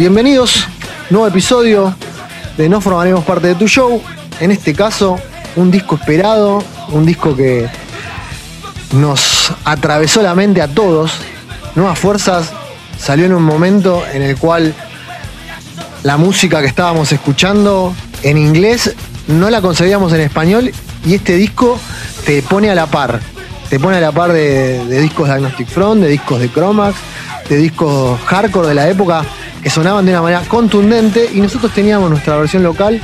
bienvenidos. Nuevo episodio de No formaremos parte de tu show. En este caso, un disco esperado, un disco que nos atravesó la mente a todos. Nuevas Fuerzas salió en un momento en el cual la música que estábamos escuchando en inglés no la concebíamos en español y este disco te pone a la par. Te pone a la par de, discos de Agnostic Front, de discos de Chromax, de discos hardcore de la época que sonaban de una manera contundente y nosotros teníamos nuestra versión local,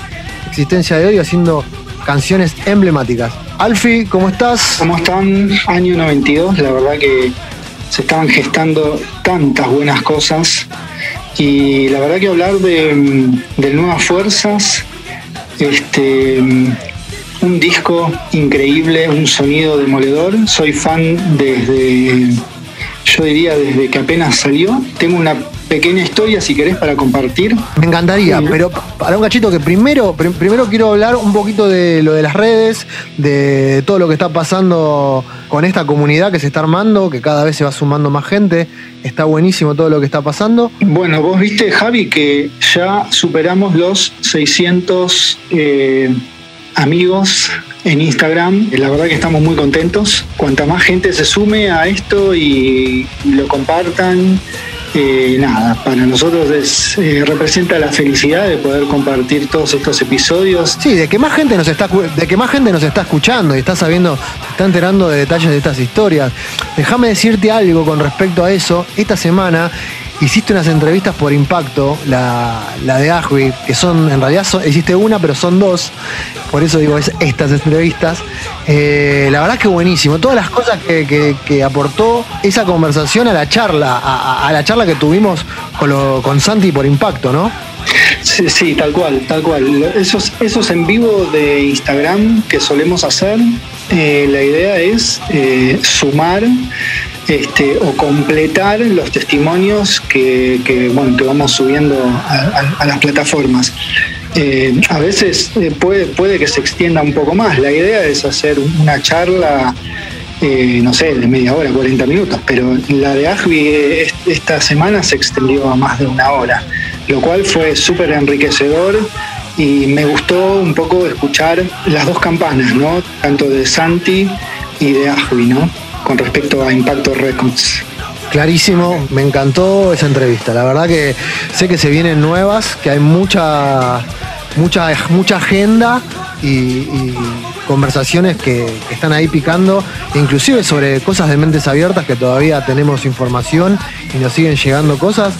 Existencia de Hoy, haciendo canciones emblemáticas. Alfi, ¿cómo estás? ¿Cómo están? Año 92, la verdad que se estaban gestando tantas buenas cosas y la verdad que hablar de, de Nuevas Fuerzas, este, un disco increíble, un sonido demoledor, soy fan desde, yo diría desde que apenas salió, tengo una pequeña historia, si querés, para compartir. Me encantaría, pero para un cachito que primero, primero quiero hablar un poquito de lo de las redes, de todo lo que está pasando con esta comunidad que se está armando, que cada vez se va sumando más gente. Está buenísimo todo lo que está pasando. Bueno, vos viste, Javi, que ya superamos los 600 eh, amigos en Instagram. La verdad que estamos muy contentos. Cuanta más gente se sume a esto y lo compartan, nada, para nosotros eh, representa la felicidad de poder compartir todos estos episodios. Sí, de que más gente nos está de que más gente nos está escuchando y está sabiendo, está enterando de detalles de estas historias. Déjame decirte algo con respecto a eso. Esta semana hiciste unas entrevistas por impacto, la, la de Ajwi, que son, en realidad hiciste una, pero son dos, por eso digo es estas entrevistas. Eh, la verdad que buenísimo, todas las cosas que, aportó esa conversación a la charla, a, la charla que tuvimos con, lo, con Santi por impacto, ¿no? Sí, sí, tal cual, tal cual. Esos, esos en vivo de Instagram que solemos hacer, eh, la idea es eh, sumar este, o completar los testimonios que, bueno, que vamos subiendo a, las plataformas. Eh, a veces eh, puede, puede que se extienda un poco más. La idea es hacer una charla, eh, no sé, de media hora, 40 minutos, pero la de Agvi esta semana se extendió a más de una hora, lo cual fue súper enriquecedor y me gustó un poco escuchar las dos campanas, ¿no? Tanto de Santi y de Agvi, ¿no? Con respecto a Impacto Records. Clarísimo, me encantó esa entrevista. La verdad que sé que se vienen nuevas, que hay mucha, mucha, mucha agenda y, conversaciones que, están ahí picando, inclusive sobre cosas de mentes abiertas que todavía tenemos información y nos siguen llegando cosas.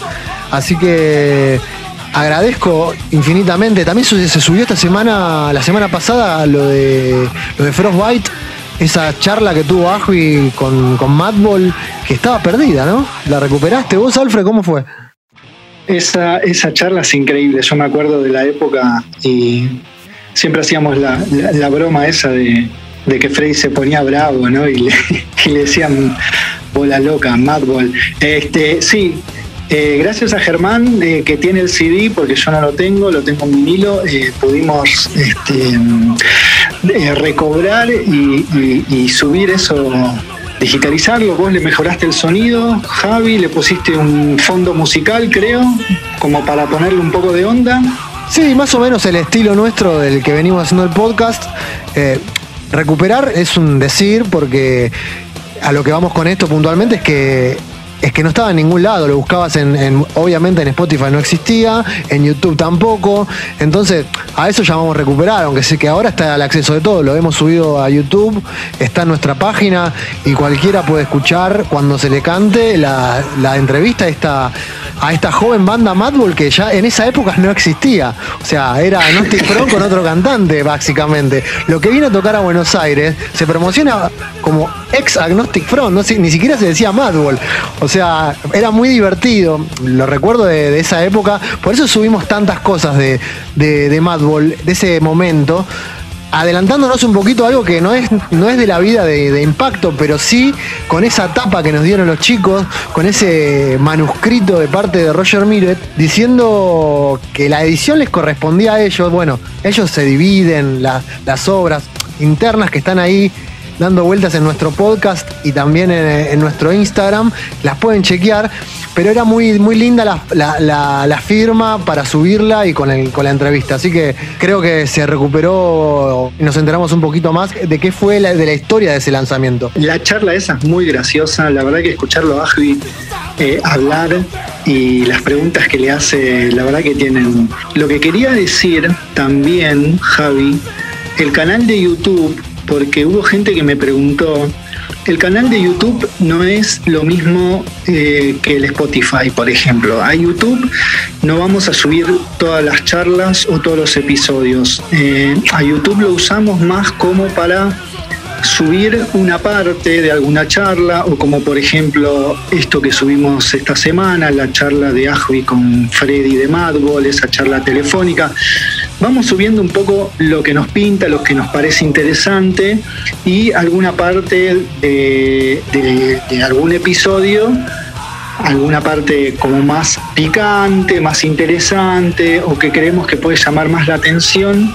Así que agradezco infinitamente. También se subió esta semana, la semana pasada, lo de lo de Frostbite esa charla que tuvo Ajuy con, con Madball, que estaba perdida, ¿no? ¿La recuperaste vos, Alfred? ¿Cómo fue? Esa, esa charla es increíble. Yo me acuerdo de la época y siempre hacíamos la, broma esa de, que Freddy se ponía bravo, ¿no? Y le, y le decían bola loca, Madball. Este, sí, eh, gracias a Germán, eh, que tiene el CD, porque yo no lo tengo, lo tengo en vinilo, eh, pudimos este, recobrar y, subir eso, digitalizarlo. Vos le mejoraste el sonido, Javi, le pusiste un fondo musical, creo, como para ponerle un poco de onda. Sí, más o menos el estilo nuestro del que venimos haciendo el podcast. recuperar es un decir, porque a lo que vamos con esto puntualmente es que es que no estaba en ningún lado, lo buscabas en, obviamente en Spotify no existía, en YouTube tampoco, entonces a eso llamamos recuperar, aunque sé que ahora está al acceso de todo, lo hemos subido a YouTube, está en nuestra página y cualquiera puede escuchar cuando se le cante la, entrevista a esta, a esta joven banda Madball que ya en esa época no existía, o sea, era Agnostic Front con otro cantante básicamente, lo que viene a tocar a Buenos Aires se promociona como ex Agnostic Front, no, ni siquiera se decía Madball. O sea, era muy divertido, lo recuerdo de, esa época, por eso subimos tantas cosas de, de, Madball, de ese momento, adelantándonos un poquito algo que no es, no es de la vida de, impacto, pero sí con esa tapa que nos dieron los chicos, con ese manuscrito de parte de Roger Miret, diciendo que la edición les correspondía a ellos. Bueno, ellos se dividen las obras internas que están ahí dando vueltas en nuestro podcast y también en, nuestro Instagram. Las pueden chequear, pero era muy, muy linda la, firma para subirla y con, con la entrevista. Así que creo que se recuperó y nos enteramos un poquito más de qué fue la, de la historia de ese lanzamiento. La charla esa es muy graciosa, la verdad que escucharlo a Javi eh, hablar y las preguntas que le hace, la verdad que tienen... Lo que quería decir también, Javi, el canal de YouTube, porque hubo gente que me preguntó, el canal de YouTube no es lo mismo eh, que el Spotify, por ejemplo. A YouTube no vamos a subir todas las charlas o todos los episodios. Eh, a YouTube lo usamos más como para subir una parte de alguna charla o como por ejemplo esto que subimos esta semana, la charla de Ajvi con Freddy de Madball, esa charla telefónica. Vamos subiendo un poco lo que nos pinta, lo que nos parece interesante y alguna parte de, de algún episodio alguna parte como más picante, más interesante o que creemos que puede llamar más la atención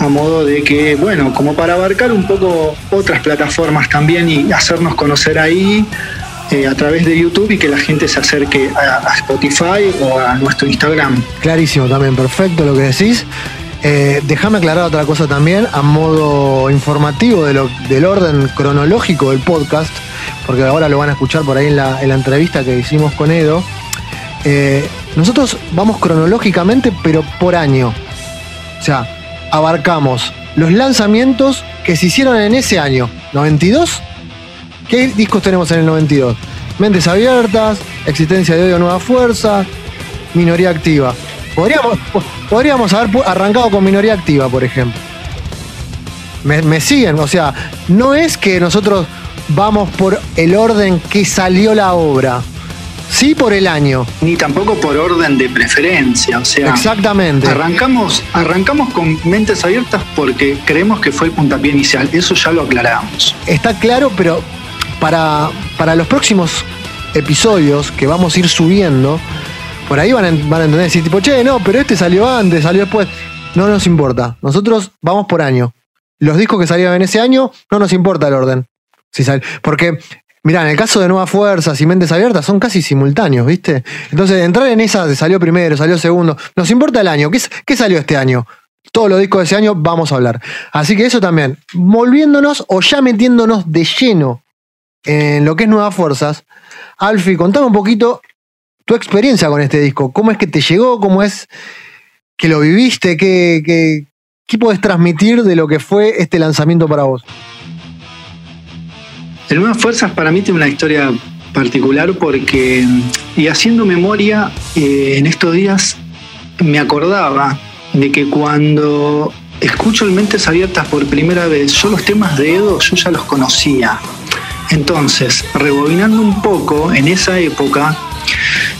a modo de que, bueno, como para abarcar un poco otras plataformas también y hacernos conocer ahí eh, a través de YouTube y que la gente se acerque a, Spotify o a nuestro Instagram. Clarísimo también, perfecto lo que decís. Eh, déjame aclarar otra cosa también, a modo informativo de lo, del orden cronológico del podcast, porque ahora lo van a escuchar por ahí en la, entrevista que hicimos con Edo. Eh, nosotros vamos cronológicamente, pero por año. O sea, abarcamos los lanzamientos que se hicieron en ese año, 92. ¿Qué discos tenemos en el 92? Mentes Abiertas, Existencia de Odio Nueva Fuerza, Minoría Activa. Podríamos, podríamos haber arrancado con Minoría Activa, por ejemplo. Me, me siguen, o sea, no es que nosotros vamos por el orden que salió la obra sí por el año. Ni tampoco por orden de preferencia, o sea. Exactamente. Arrancamos, arrancamos con mentes abiertas porque creemos que fue el puntapié inicial, eso ya lo aclaramos. Está claro, pero para, para los próximos episodios que vamos a ir subiendo, por ahí van a, van a entender, decir tipo, che, no, pero este salió antes, salió después. No nos importa, nosotros vamos por año. Los discos que salieron en ese año, no nos importa el orden. Si porque Mirá, en el caso de Nuevas Fuerzas y Mentes Abiertas son casi simultáneos, ¿viste? Entonces, entrar en esa salió primero, salió segundo. Nos importa el año. ¿Qué, salió este año? Todos los discos de ese año vamos a hablar. Así que eso también. Volviéndonos o ya metiéndonos de lleno en lo que es Nuevas Fuerzas. Alfi, contame un poquito tu experiencia con este disco. ¿Cómo es que te llegó? ¿Cómo es que lo viviste? ¿Qué, qué, qué podés transmitir de lo que fue este lanzamiento para vos? El Nuevas Fuerzas para mí tiene una historia particular porque, y haciendo memoria, eh, en estos días me acordaba de que cuando escucho el Mentes Abiertas por primera vez, yo los temas de Edo yo ya los conocía. Entonces, rebobinando un poco, en esa época,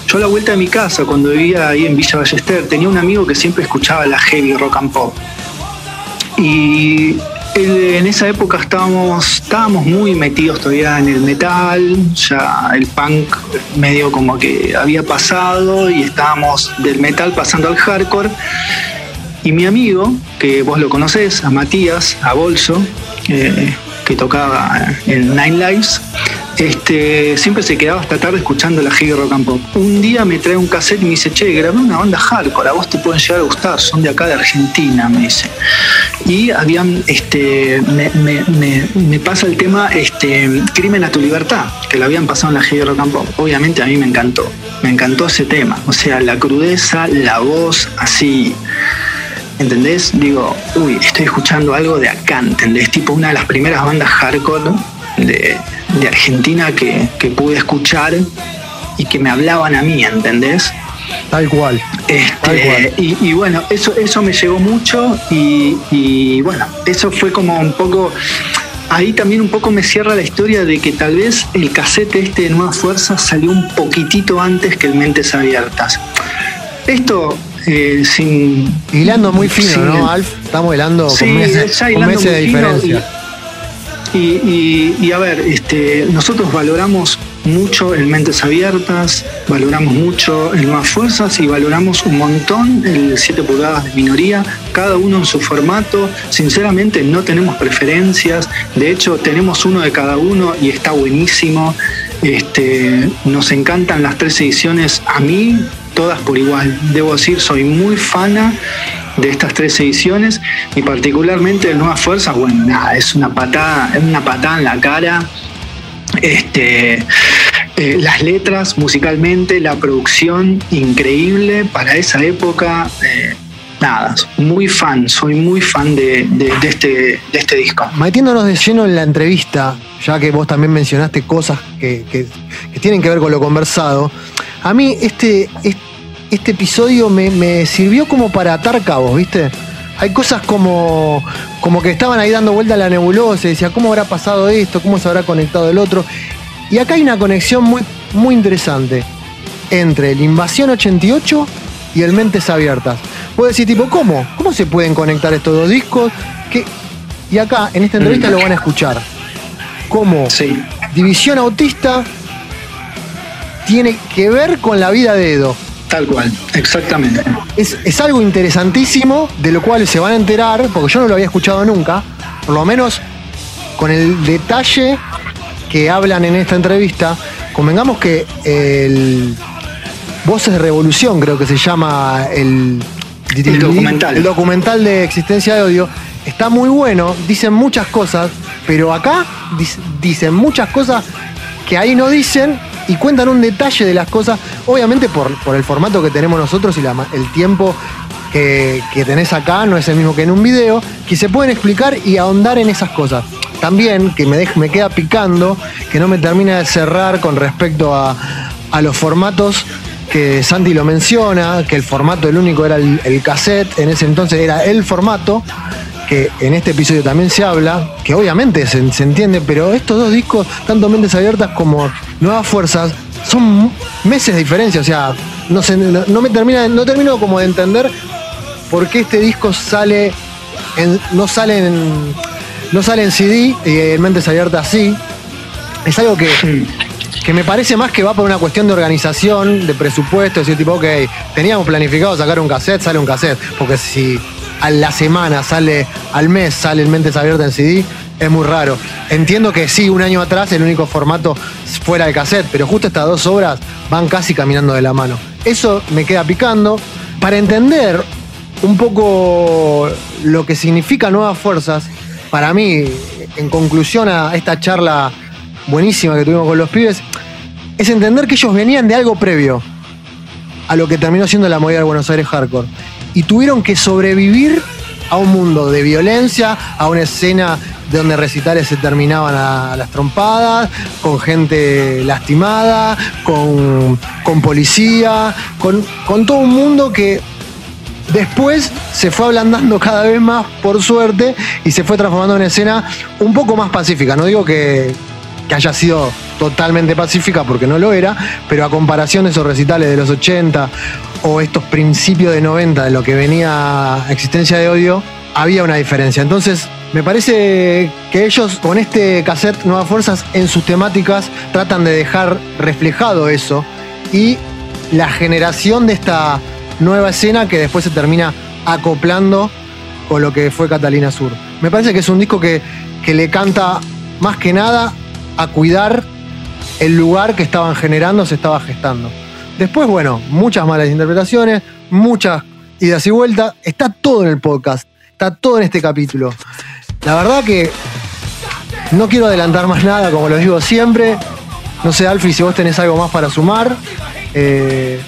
yo a la vuelta de mi casa, cuando vivía ahí en Villa Ballester, tenía un amigo que siempre escuchaba la heavy rock and pop. Y en esa época estábamos, estábamos muy metidos todavía en el metal, ya el punk medio como que había pasado y estábamos del metal pasando al hardcore. Y mi amigo, que vos lo conocés, a Matías, a Bolso, eh, que tocaba en Nine Lives, este, siempre se quedaba hasta tarde escuchando la heavy rock and pop. Un día me trae un cassette y me dice, che, grabé una banda hardcore, a vos te pueden llegar a gustar, son de acá de Argentina, me dice. Y habían, este, me, pasa el tema este, Crimen a tu libertad, que lo habían pasado en la heavy rock and pop. Obviamente a mí me encantó, me encantó ese tema. O sea, la crudeza, la voz, así. ¿Entendés? Digo, uy, estoy escuchando algo de acá, ¿entendés? Tipo una de las primeras bandas hardcore de, Argentina que, pude escuchar y que me hablaban a mí, ¿entendés? Tal cual. Este, y, bueno, eso, eso me llegó mucho y, bueno, eso fue como un poco ahí también un poco me cierra la historia de que tal vez el casete este de Nuevas Fuerzas salió un poquitito antes que el Mentes Abiertas. Esto eh, sin... Hilando muy fino, ¿no, Alf? Estamos hilando con meses, de diferencia. Y, a ver, este, nosotros valoramos mucho el Mentes Abiertas, valoramos mucho el Más Fuerzas y valoramos un montón el 7 pulgadas de minoría, cada uno en su formato. Sinceramente no tenemos preferencias, de hecho tenemos uno de cada uno y está buenísimo. Este, nos encantan las tres ediciones, a mí todas por igual. Debo decir, soy muy fana de estas tres ediciones y particularmente de Nuevas Fuerzas, bueno, nada, es una patada, es una patada en la cara. Este, eh, las letras musicalmente, la producción increíble para esa época. Eh, nada, muy fan, soy muy fan de, este, este disco. Metiéndonos de lleno en la entrevista, ya que vos también mencionaste cosas que, tienen que ver con lo conversado, a mí este, este, episodio me, me, sirvió como para atar cabos, ¿viste? Hay cosas como, como que estaban ahí dando vuelta a la nebulosa y decía, ¿cómo habrá pasado esto? ¿Cómo se habrá conectado el otro? Y acá hay una conexión muy, muy interesante entre el Invasión 88 y el Mentes Abiertas. Puedo decir, tipo, ¿cómo? ¿Cómo se pueden conectar estos dos discos? Y acá, en esta entrevista, lo van a escuchar. Cómo División Autista tiene que ver con la vida de Edo. Tal cual, exactamente. Es, es, algo interesantísimo, de lo cual se van a enterar, porque yo no lo había escuchado nunca, por lo menos con el detalle que hablan en esta entrevista. Convengamos que el Voces de Revolución, creo que se llama el el documental. El documental de Existencia de Odio. Está muy bueno, dicen muchas cosas, pero acá dicen muchas cosas que ahí no dicen y cuentan un detalle de las cosas, obviamente por, por el formato que tenemos nosotros y el tiempo que, tenés acá no es el mismo que en un video, que se pueden explicar y ahondar en esas cosas. También, que me, me queda picando, que no me termina de cerrar con respecto a, a los formatos que Santi lo menciona, que el formato, el único era el, cassette, en ese entonces era el formato, que en este episodio también se habla, que obviamente se, entiende, pero estos dos discos, tanto Mentes Abiertas como Nuevas Fuerzas, son meses de diferencia, o sea, no, no, me termina, no termino como de entender por qué este disco sale en, no sale en, no sale en CD y en Mentes Abiertas sí. Es algo que que me parece más que va por una cuestión de organización, de presupuesto, decir tipo, ok, teníamos planificado sacar un cassette, sale un cassette, porque si a la semana sale, al mes sale el Mentes Abiertas en CD, es muy raro. Entiendo que sí, un año atrás el único formato fuera el cassette, pero justo estas dos obras van casi caminando de la mano. Eso me queda picando. Para entender un poco lo que significa Nuevas Fuerzas, para mí, en conclusión a esta charla buenísima que tuvimos con los pibes, es entender que ellos venían de algo previo a lo que terminó siendo la movida de Buenos Aires Hardcore. Y tuvieron que sobrevivir a un mundo de violencia, a una escena donde recitales se terminaban a las trompadas, con gente lastimada, con, policía, con, con todo un mundo que después se fue ablandando cada vez más, por suerte, y se fue transformando en escena un poco más pacífica. No digo que, que haya sido totalmente pacífica porque no lo era, pero a comparación de esos recitales de los 80 o estos principios de 90 de lo que venía Existencia de Odio, había una diferencia. Entonces, me parece que ellos con este cassette Nuevas Fuerzas en sus temáticas tratan de dejar reflejado eso y la generación de esta nueva escena que después se termina acoplando con lo que fue Catalina Sur. Me parece que es un disco que, que le canta más que nada a cuidar el lugar que estaban generando, se estaba gestando. Después, bueno, muchas malas interpretaciones, muchas idas y vueltas. Está todo en el podcast, está todo en este capítulo. La verdad que no quiero adelantar más nada, como lo digo siempre. No sé, Alfie, si vos tenés algo más para sumar. Eh,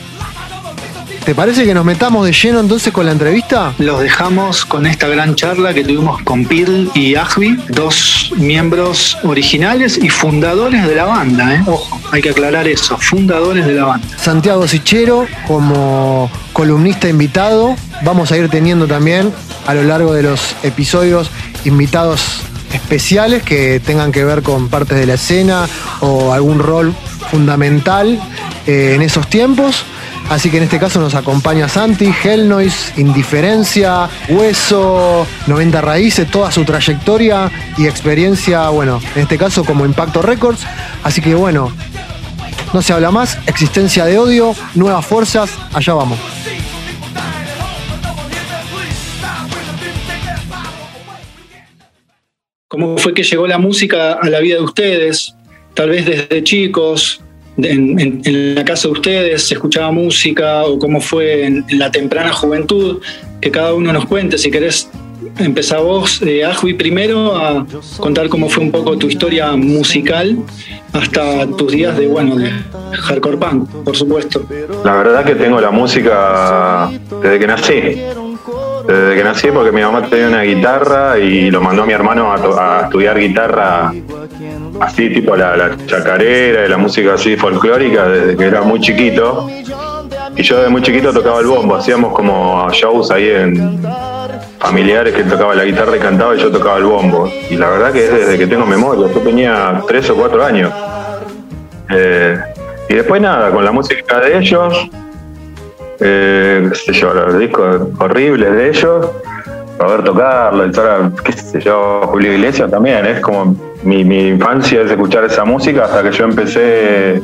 ¿Te parece que nos metamos de lleno entonces con la entrevista? Los dejamos con esta gran charla que tuvimos con Pirl y Ajvi, dos miembros originales y fundadores de la banda. ¿eh? Ojo, hay que aclarar eso, fundadores de la banda. Santiago Sichero como columnista invitado. Vamos a ir teniendo también a lo largo de los episodios invitados especiales que tengan que ver con partes de la escena o algún rol fundamental eh, en esos tiempos. Así que en este caso nos acompaña Santi, Hellnoise, Indiferencia, Hueso, 90 Raíces, toda su trayectoria y experiencia, bueno, en este caso como Impacto Records. Así que bueno, No se habla más, existencia de odio, nuevas fuerzas, allá vamos. ¿Cómo fue que llegó la música a la vida de ustedes? Tal vez desde chicos, en, la casa de ustedes se escuchaba música o cómo fue en, la temprana juventud, que cada uno nos cuente, si querés empezar vos, eh, primero a contar cómo fue un poco tu historia musical hasta tus días de, bueno, de hardcore punk, por supuesto. La verdad que tengo la música desde que nací. Desde que nací porque mi mamá tenía una guitarra y lo mandó a mi hermano a, estudiar guitarra así tipo la, la chacarera y la música así folclórica desde que era muy chiquito. Y yo desde muy chiquito tocaba el bombo, hacíamos como shows ahí en familiares que tocaba la guitarra y cantaba y yo tocaba el bombo. Y la verdad que es desde que tengo memoria, yo tenía tres o cuatro años. Eh, y después nada, con la música de ellos, eh, qué sé yo, los discos horribles de ellos, poder tocarlo, sé yo, Julio Iglesias también, es como mi, mi infancia es escuchar esa música hasta que yo empecé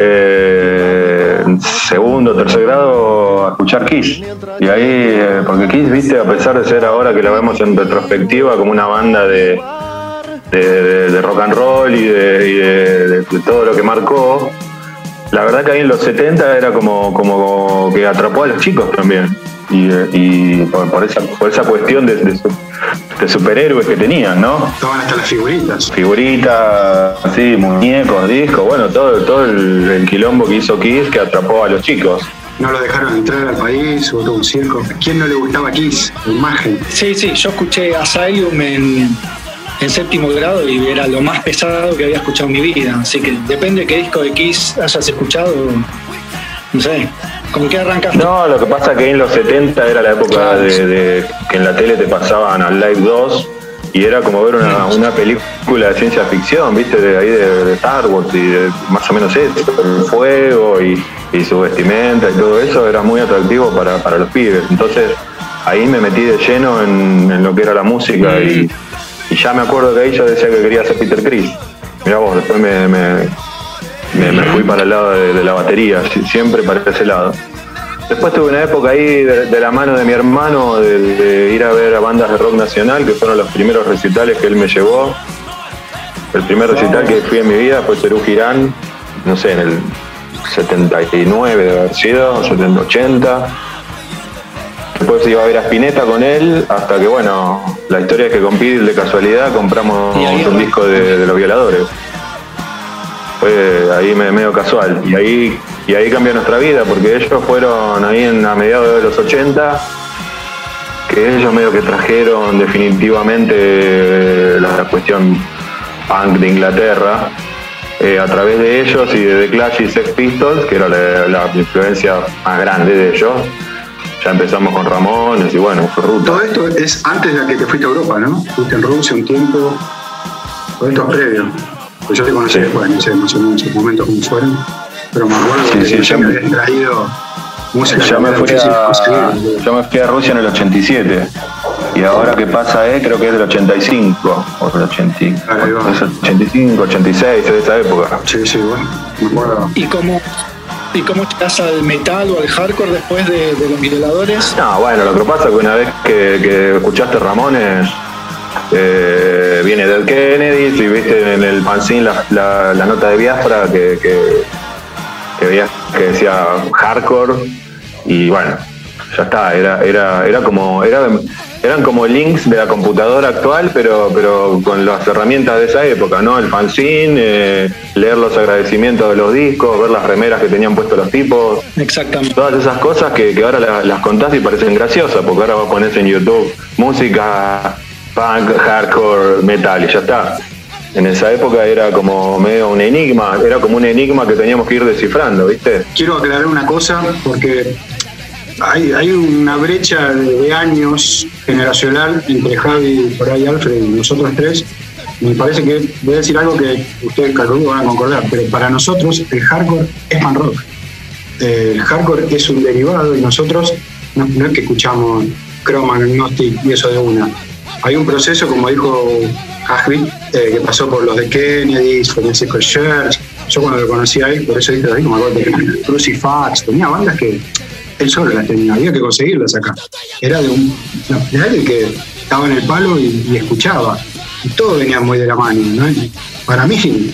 eh, segundo, tercer grado a escuchar Kiss. Y ahí, eh, porque Kiss, viste, a pesar de ser ahora que la vemos en retrospectiva como una banda de, de, rock and roll y, de, todo lo que marcó, la verdad que ahí en los 70 era como, como que atrapó a los chicos también. Y, por, esa, por esa cuestión de, de superhéroes que tenían, ¿no? Estaban hasta las figuritas. Figuritas, sí, muñecos, discos, bueno, todo, todo el, quilombo que hizo Kiss que atrapó a los chicos. No lo dejaron entrar al país, hubo todo un circo. ¿A quién no le gustaba Kiss? La imagen. Sí, sí, yo escuché Asylum en, en séptimo grado y era lo más pesado que había escuchado en mi vida. Así que depende de qué disco de Kiss hayas escuchado, no sé, ¿Con qué arrancaste? No, lo que pasa es que en los 70 era la época de, que en la tele te pasaban al Live 2 y era como ver una, película de ciencia ficción, ¿viste? De ahí de, Star Wars y más o menos eso, el fuego y, su vestimenta y todo eso era muy atractivo para, los pibes. Entonces ahí me metí de lleno en, lo que era la música y, ya me acuerdo que ahí yo decía que quería ser Peter Chris. Mirá vos, después me me, fui para el lado de, la batería, siempre para ese lado. Después tuve una época ahí de, la mano de mi hermano de, ir a ver a bandas de rock nacional, que fueron los primeros recitales que él me llevó. El primer recital que fui en mi vida fue Cerú Girán, no sé, en el 79 de haber sido, 70, 80. Después iba a ver a Spinetta con él, hasta que bueno, la historia es que con Pidil de casualidad compramos un disco de los violadores fue ahí medio casual. Y ahí, y ahí cambió nuestra vida, porque ellos fueron ahí en, a mediados de los 80, que ellos medio que trajeron definitivamente eh, la, cuestión punk de Inglaterra. Eh, a través de ellos y de The Clash y Sex Pistols, que era la, influencia más grande de ellos, ya empezamos con Ramones y bueno, fue ruta. Todo esto es antes de que te fuiste a Europa, ¿no? Fuiste en Rusia un tiempo. Todo esto es previo. Pues yo te conocí después, no sé más o menos en momentos cómo fueron, pero me acuerdo que sí, ya me habías traído música. Ya me, fui a, yo me fui a Rusia en el 87 y ahora que pasa es, creo que es del 85 o del 85, 86, de esa época. Sí, sí, bueno, me acuerdo. ¿Y cómo, ¿Y cómo estás al metal o al hardcore después de, los violadores? No, bueno, lo que pasa es que una vez que, escuchaste Ramones eh, viene del Kennedy, y viste en el fanzine la, nota de Biafra que, que, que, decía hardcore y bueno, ya está, era, era, era como, era, eran como links de la computadora actual, pero, pero con las herramientas de esa época, ¿no? El fanzine, eh, leer los agradecimientos de los discos, ver las remeras que tenían puestos los tipos. Exactamente. Todas esas cosas que, ahora las, contás y parecen graciosas, porque ahora vos pones en YouTube música punk, hardcore, metal y ya está. En esa época era como medio un enigma, era como un enigma que teníamos que ir descifrando, ¿viste? Quiero aclarar una cosa porque hay, hay una brecha de años generacional entre Javi, ahí Alfred y nosotros tres. Me parece que voy a decir algo que ustedes calculo van a concordar, pero para nosotros el hardcore es pan rock. El hardcore es un derivado y nosotros no, es que escuchamos Chroma, Agnostic y eso de una hay un proceso, como dijo Ashby, eh, que pasó por los de Kennedy, Francisco Church, yo cuando lo conocí a él, por eso dije, no me acuerdo, Crucifax, tenía bandas que él solo las tenía, había que conseguirlas acá. Era de un de alguien que estaba en el palo y, escuchaba. Y todo venía muy de la mano. ¿no? Para mí,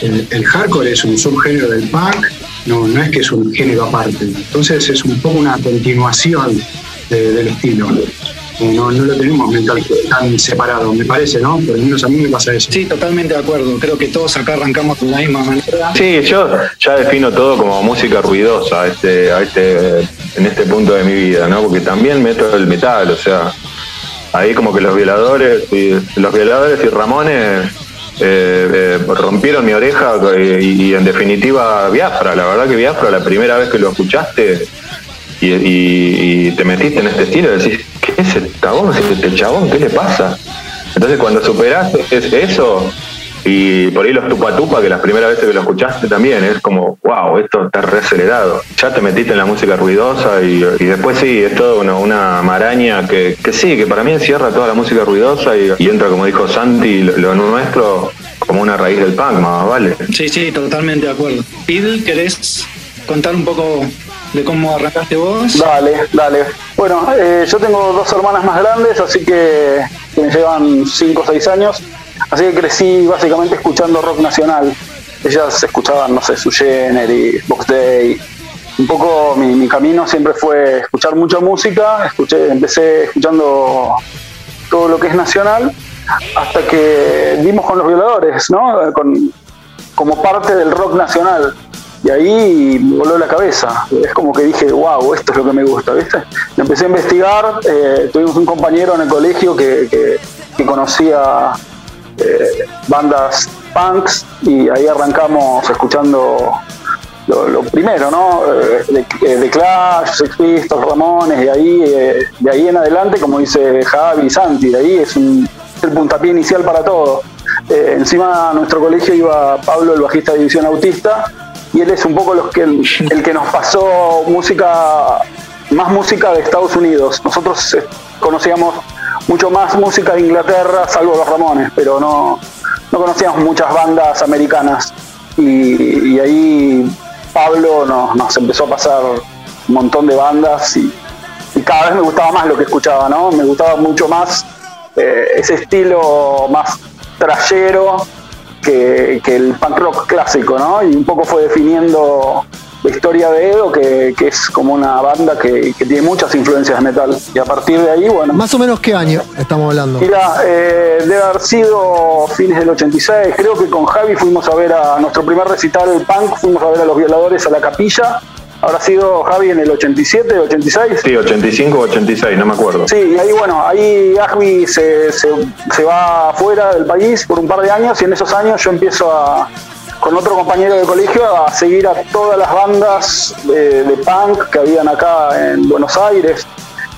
el, hardcore es un subgénero del punk, no, no es que es un género aparte. Entonces es un poco una continuación del estilo no, no lo tenemos mental tan separado, me parece, ¿no? Por lo menos a mí me pasa eso. Sí, totalmente de acuerdo. Creo que todos acá arrancamos de la misma manera. Sí, yo ya defino todo como música ruidosa este, a este, en este punto de mi vida, ¿no? Porque también meto el metal, o sea, ahí como que los violadores y los violadores y Ramones eh, eh, rompieron mi oreja y, en definitiva Biafra, la verdad que Biafra la primera vez que lo escuchaste y, te metiste en este estilo, decís, ¿qué es este chabón? este chabón? ¿Qué le pasa? Entonces cuando superaste eso, y por ahí los tupa tupa, que las primeras veces que lo escuchaste también, es como, wow, esto está reacelerado. Ya te metiste en la música ruidosa y, después sí, es toda una, maraña que, sí, que para mí encierra toda la música ruidosa y, entra, como dijo Santi, lo, nuestro como una raíz del punk, más vale. Sí, sí, totalmente de acuerdo. Pidl, ¿querés contar un poco de cómo arrancaste vos. Dale, dale. Bueno, eh, yo tengo dos hermanas más grandes, así que, me llevan 5 o 6 años, así que crecí básicamente escuchando rock nacional. Ellas escuchaban, no sé, su y Box Day. Un poco mi, camino siempre fue escuchar mucha música, escuché, empecé escuchando todo lo que es nacional, hasta que dimos con los violadores, ¿no? Con, como parte del rock nacional y ahí me voló la cabeza. Es como que dije, wow, esto es lo que me gusta, ¿viste? empecé a investigar, eh, tuvimos un compañero en el colegio que, conocía eh, bandas punks y ahí arrancamos escuchando lo, primero, ¿no? Eh, de, Clash, Sex Pistols, Ramones, y ahí, de ahí en adelante, como dice Javi Santi, de ahí es, un, el puntapié inicial para todo. encima a nuestro colegio iba Pablo, el bajista de División Autista, y él es un poco los que, el, que nos pasó música, más música de Estados Unidos. Nosotros eh, conocíamos mucho más música de Inglaterra, salvo los Ramones, pero no, no conocíamos muchas bandas americanas. Y, ahí Pablo nos, empezó a pasar un montón de bandas y, cada vez me gustaba más lo que escuchaba, ¿no? Me gustaba mucho más eh, ese estilo más trayero que, el punk rock clásico, ¿no? Y un poco fue definiendo la historia de Edo, que, es como una banda que, tiene muchas influencias de metal. Y a partir de ahí, bueno. ¿Más o menos qué año estamos hablando? Mira, eh, debe haber sido fines del 86. Creo que con Javi fuimos a ver a nuestro primer recital del punk, fuimos a ver a los violadores a la capilla habrá sido Javi en el 87, 86. Sí, 85 o 86, no me acuerdo. Sí, y ahí bueno, ahí Javi se, se, va fuera del país por un par de años y en esos años yo empiezo a, con otro compañero de colegio a seguir a todas las bandas de, punk que habían acá en Buenos Aires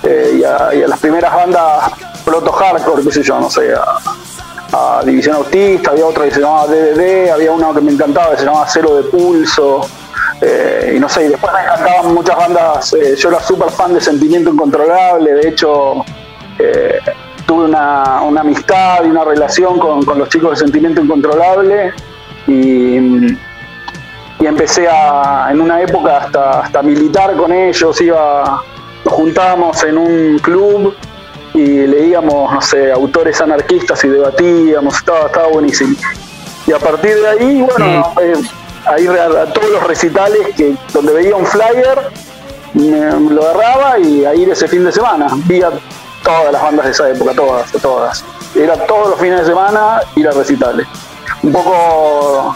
eh, y, a, las primeras bandas proto hardcore, qué sé yo, no sé, a, División Autista, había otra que se llamaba DDD, había una que me encantaba que se llamaba Cero de Pulso. Eh, y no sé, y después me encantaban muchas bandas. Eh, yo era súper fan de Sentimiento Incontrolable, de hecho, eh, tuve una, amistad y una relación con, los chicos de Sentimiento Incontrolable y, y, empecé a, en una época hasta, hasta militar con ellos, iba, nos juntábamos en un club y leíamos, no sé, autores anarquistas y debatíamos, estaba, estaba buenísimo. Y a partir de ahí, bueno, ahí a, todos los recitales que donde veía un flyer, me, lo agarraba y ahí ese fin de semana. Vi a todas las bandas de esa época, todas, todas. Era todos los fines de semana ir a recitales. Un poco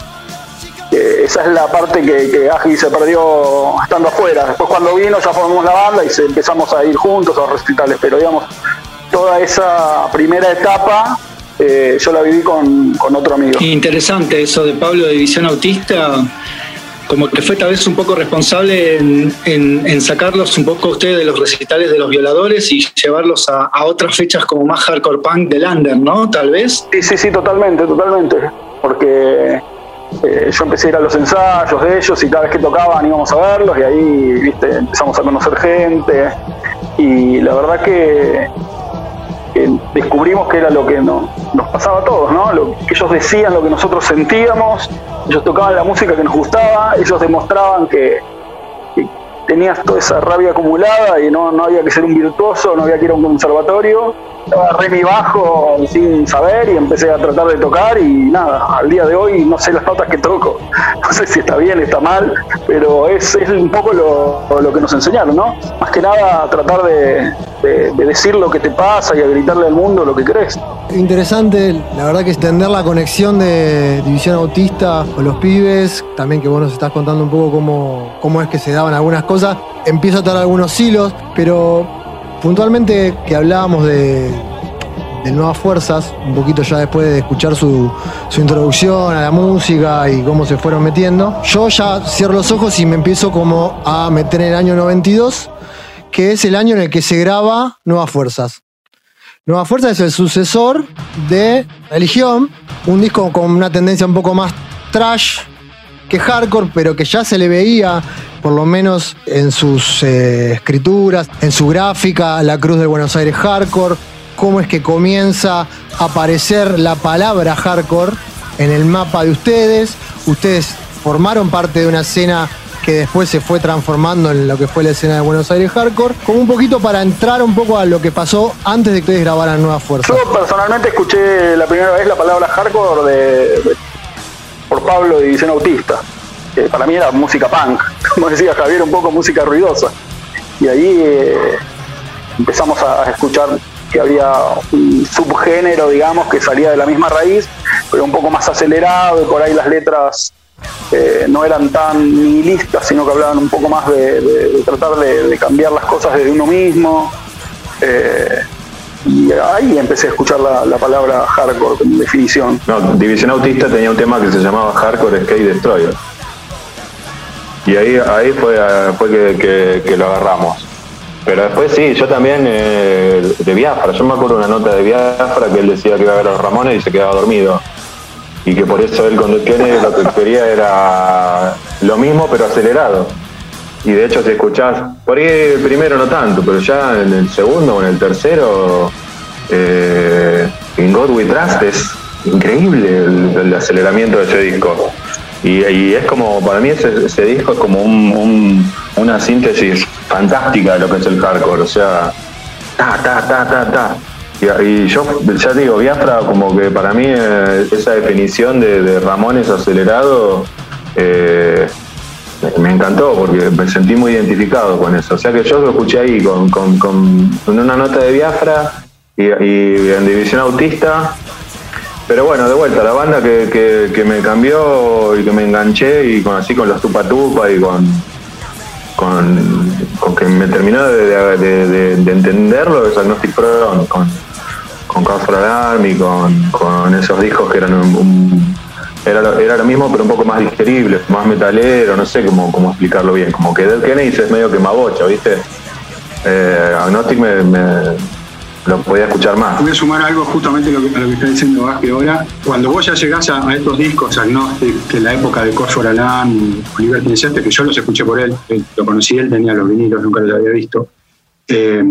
eh, esa es la parte que, que se perdió estando afuera. Después cuando vino ya formamos la banda y empezamos a ir juntos a recitales, pero digamos, toda esa primera etapa eh, yo la viví con, otro amigo. Interesante eso de Pablo de Visión Autista, como que fue tal vez un poco responsable en, sacarlos un poco ustedes de los recitales de los violadores y llevarlos a, otras fechas como más hardcore punk de Lander, ¿no? Tal vez. Sí, sí, sí, totalmente, totalmente. Porque eh, yo empecé a ir a los ensayos de ellos y cada vez que tocaban íbamos a verlos y ahí, viste, empezamos a conocer gente y la verdad que descubrimos que era lo que nos pasaba a todos, ¿no? Lo, que ellos decían lo que nosotros sentíamos, ellos tocaban la música que nos gustaba, ellos demostraban que, tenías toda esa rabia acumulada y no, no había que ser un virtuoso, no había que ir a un conservatorio. Agarré mi bajo sin saber y empecé a tratar de tocar y nada, al día de hoy no sé las notas que toco, no sé si está bien, está mal, pero es, es un poco lo, lo que nos enseñaron, ¿no? Más que nada tratar de, de, decir lo que te pasa y a gritarle al mundo lo que crees. Interesante, la verdad que extender la conexión de División Autista con los pibes, también que vos nos estás contando un poco cómo, cómo es que se daban algunas cosas, empiezo a atar algunos hilos, pero puntualmente que hablábamos de, Nuevas Fuerzas, un poquito ya después de escuchar su, su, introducción a la música y cómo se fueron metiendo, yo ya cierro los ojos y me empiezo como a meter en el año 92 que es el año en el que se graba Nuevas Fuerzas. Nuevas Fuerzas es el sucesor de Religión, un disco con una tendencia un poco más trash que hardcore, pero que ya se le veía, por lo menos en sus eh, escrituras, en su gráfica, la Cruz de Buenos Aires hardcore, cómo es que comienza a aparecer la palabra hardcore en el mapa de ustedes. Ustedes formaron parte de una escena que después se fue transformando en lo que fue la escena de Buenos Aires Hardcore, como un poquito para entrar un poco a lo que pasó antes de que ustedes grabaran Nueva Fuerza. Yo personalmente escuché la primera vez la palabra hardcore de, por Pablo de División Autista. para mí era música punk, como decía Javier, un poco música ruidosa. Y ahí eh, empezamos a escuchar que había un subgénero, digamos, que salía de la misma raíz, pero un poco más acelerado y por ahí las letras eh, no eran tan nihilistas, sino que hablaban un poco más de, tratar de, cambiar las cosas desde uno mismo. Eh, y ahí empecé a escuchar la, palabra hardcore como definición. No, División Autista tenía un tema que se llamaba Hardcore Skate Destroyer. Y ahí, ahí fue, fue que, lo agarramos. Pero después sí, yo también eh, de Biafra, yo me acuerdo una nota de Biafra que él decía que iba a ver a los Ramones y se quedaba dormido y que por eso él con Kennedy lo que quería era lo mismo pero acelerado. Y de hecho si escuchás, por ahí primero no tanto, pero ya en el segundo o en el tercero, eh, en God We Trust es increíble el, aceleramiento de ese disco. Y, es como, para mí ese, disco es como una síntesis fantástica de lo que es el hardcore, o sea, ta, ta, ta, ta, ta. Y, yo ya digo, Biafra como que para mí eh, esa definición de, Ramones acelerado eh, me encantó porque me sentí muy identificado con eso. O sea que yo lo escuché ahí con, una nota de Biafra y, en División Autista. Pero bueno, de vuelta, la banda que, me cambió y que me enganché y con así con los Tupa Tupa y con, con, que me terminó de, entenderlo es Agnostic Front, con, con Army, con, con esos discos que eran un, era, lo, mismo pero un poco más digerible, más metalero, no sé cómo, cómo explicarlo bien, como que Dead Kennedy es medio que mabocha, ¿viste? Eh, Agnostic me, lo podía escuchar más. Voy a sumar algo justamente lo que, a lo que está diciendo Vázquez ahora. Cuando vos ya llegás a, estos discos, Agnostic, que en la época de Cor for Alan, Oliver que yo los escuché por él, lo conocí, él tenía los vinilos, nunca los había visto. Eh,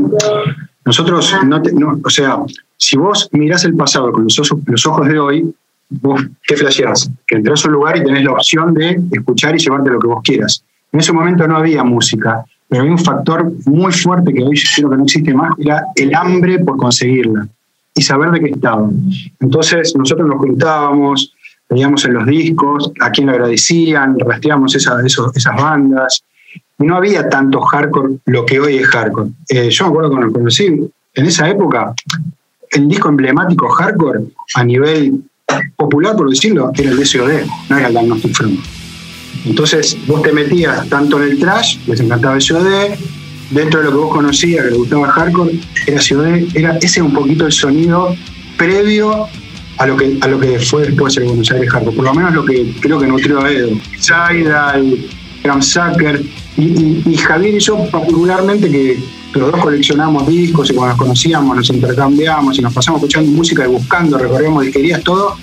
nosotros, no, no, o sea, si vos mirás el pasado con los los ojos de hoy, vos, ¿qué flasheás? Que entras a un lugar y tenés la opción de escuchar y llevarte lo que vos quieras. En ese momento no había música, pero había un factor muy fuerte que hoy yo creo que no existe más, era el hambre por conseguirla y saber de qué estaba. Entonces nosotros nos juntábamos, veíamos en los discos, a quién le agradecían, rastreábamos esas, esas bandas, y no había tanto hardcore lo que hoy es hardcore. Eh, yo me acuerdo cuando lo conocí, en esa época el disco emblemático hardcore a nivel popular, por decirlo, era el SOD, no era el Diagnostic Front. Entonces vos te metías tanto en el trash, les encantaba SOD, dentro de lo que vos conocías, que les gustaba hardcore, era SOD, era ese un poquito el sonido previo a lo que, a lo que fue después el Buenos Aires Hardcore, por lo menos lo que creo que nutrió a Edo. Sucker, y, y Javier y yo particularmente que los dos coleccionamos discos y cuando nos conocíamos nos intercambiamos y nos pasamos escuchando música y buscando, recorríamos disquerías, todo.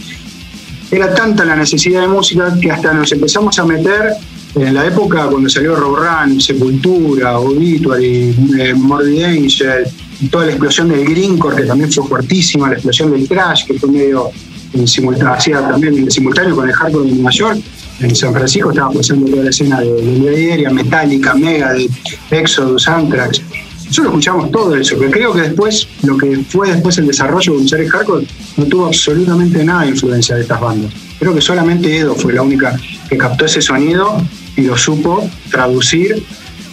Era tanta la necesidad de música que hasta nos empezamos a meter en la época cuando salió Rob Run, Sepultura, Obituary, eh, Morbid Angel, toda la explosión del greencore, que también fue fuertísima, la explosión del trash, que fue medio en simultáneo, hacía también en simultáneo con el hardcore de Nueva York. En San Francisco estaba pasando toda la escena de, de Metallica, Mega, de Exodus, Anthrax. Nosotros escuchamos todo eso, pero creo que después, lo que fue después el desarrollo de hardcore, no tuvo absolutamente nada de influencia de estas bandas. Creo que solamente Edo fue la única que captó ese sonido y lo supo traducir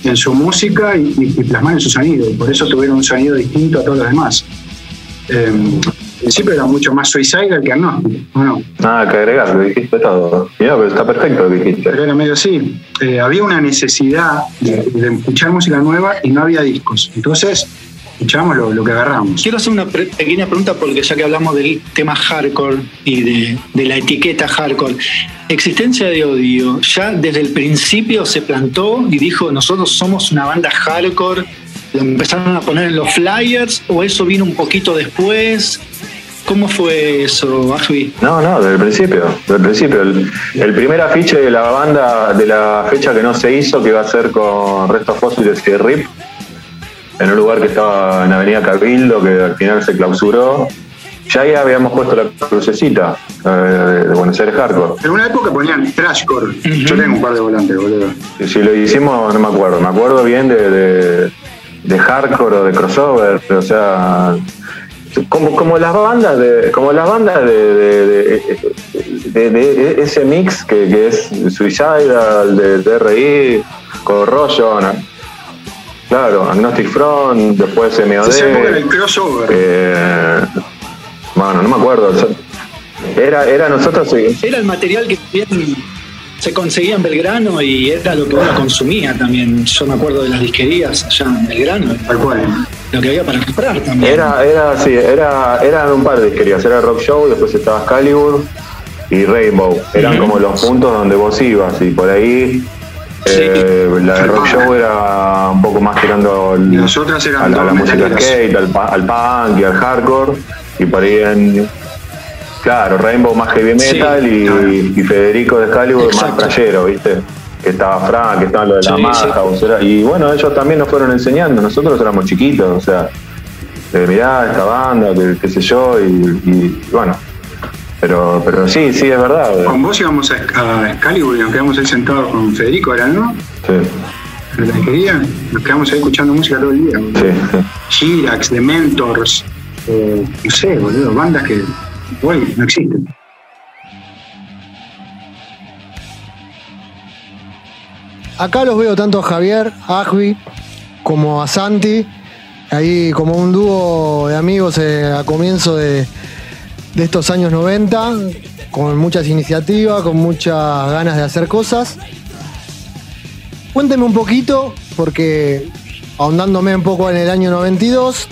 en su música y, plasmar en su sonido. Por eso tuvieron un sonido distinto a todos los demás. Eh, principio era mucho más suicidal que agnóstico, ¿o no? Nada que agregar, lo dijiste todo. Mira, pero está perfecto lo que dijiste. Pero era medio así. Eh, había una necesidad de, de escuchar música nueva y no había discos. Entonces, escuchamos lo, lo que agarramos. Quiero hacer una pre- pequeña pregunta porque ya que hablamos del tema hardcore y de, de la etiqueta hardcore, Existencia de Odio, ¿ya desde el principio se plantó y dijo nosotros somos una banda hardcore? ¿Lo empezaron a poner en los flyers o eso vino un poquito después? ¿Cómo fue eso, Ajvi? No, no, desde el principio, desde el principio. El, el primer afiche de la banda, de la fecha que no se hizo, que iba a ser con Restos Fósiles y RIP, en un lugar que estaba en Avenida Cabildo, que al final se clausuró. Ya ahí habíamos puesto la crucecita eh, de Buenos Aires Hardcore. En una época ponían trashcore. Yo tengo un par de volantes, boludo. Si lo hicimos, no me acuerdo. Me acuerdo bien de, de, de hardcore o de crossover, o sea, como, como las bandas de, como las bandas de, de, de- de- de ese mix que, que es Suicidal, de DRI, Corrosion, claro, Agnostic Front, después MOD. Época era el crossover. eh, bueno, no me acuerdo. o sea, Era, era nosotros sí. Era el material que se conseguía en Belgrano y era lo que uno consumía también. Yo me acuerdo de las disquerías allá en Belgrano, Tal cual. Lo que había para comprar también. Era, era, sí, era, eran un par de disquerías. Era Rock Show, después estaba Excalibur y Rainbow. Eran como los puntos donde vos ibas y por ahí eh, la de Rock Show era un poco más tirando al- a, a la música skate, al, al punk y al hardcore. Y por ahí en... Claro, Rainbow más heavy Sí, metal y, claro. y Federico de Excalibur más trayero, ¿viste? Que estaba Frank, que estaba lo de la Sí, maja, sí. y bueno, ellos también nos fueron enseñando, nosotros éramos chiquitos, o sea, de mirá esta banda, que, qué sé yo, y, y bueno, pero pero sí, sí, es verdad. Con vos íbamos a, Excalibur y nos quedamos ahí sentados con Federico, ¿era, no? Sí, En la disquería. Nos quedamos ahí escuchando música todo el día. boludo. sí. Girax, The Mentors, eh, no sé, boludo, bandas que hoy no existen. Acá los veo tanto a Javier, a Ajvi, como a Santi, ahí como un dúo de amigos eh, a comienzo de, de estos años 90, con muchas iniciativas, con muchas ganas de hacer cosas. Cuénteme un poquito, porque ahondándome un poco en el año 92,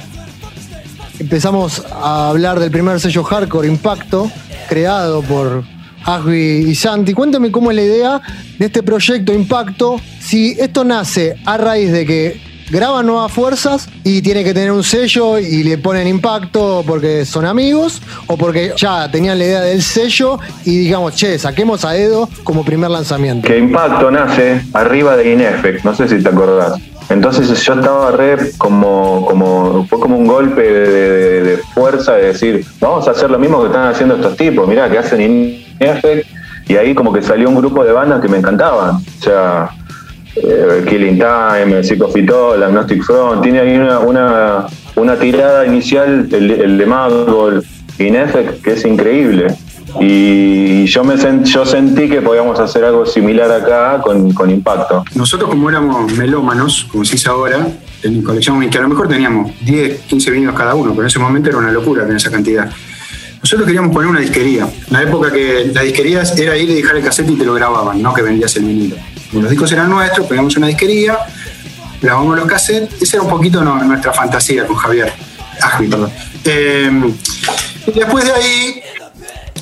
empezamos a hablar del primer sello hardcore Impacto, creado por Asby y Santi. Cuéntame cómo es la idea de este proyecto Impacto, si esto nace a raíz de que graban nuevas fuerzas y tiene que tener un sello y le ponen impacto porque son amigos o porque ya tenían la idea del sello y digamos, che, saquemos a Edo como primer lanzamiento. Que Impacto nace arriba de Ineffect, no sé si te acordás. Entonces yo estaba re como, como, fue como un golpe de fuerza de decir, vamos a hacer lo mismo que están haciendo estos tipos, mirá, que hacen Ineffect, y ahí como que salió un grupo de bandas que me encantaban. O sea, eh, Killing Time, Psicofitol, Agnostic Front, tiene ahí una, una, una tirada inicial, el, de Madball, Ineffect, que es increíble. Y yo me yo sentí que podíamos hacer algo similar acá con, con impacto. Nosotros como éramos melómanos, como se dice ahora, en colección que a lo mejor teníamos 10, 15 vinilos cada uno, pero en ese momento era una locura tener esa cantidad. Nosotros queríamos poner una disquería. La época que las disquerías era ir y dejar el cassette y te lo grababan, no que vendías el vinilo. Como los discos eran nuestros, pegamos una disquería, grabamos los cassettes. Esa era un poquito no- nuestra fantasía con Javier. Perdón. Eh, y después de ahí,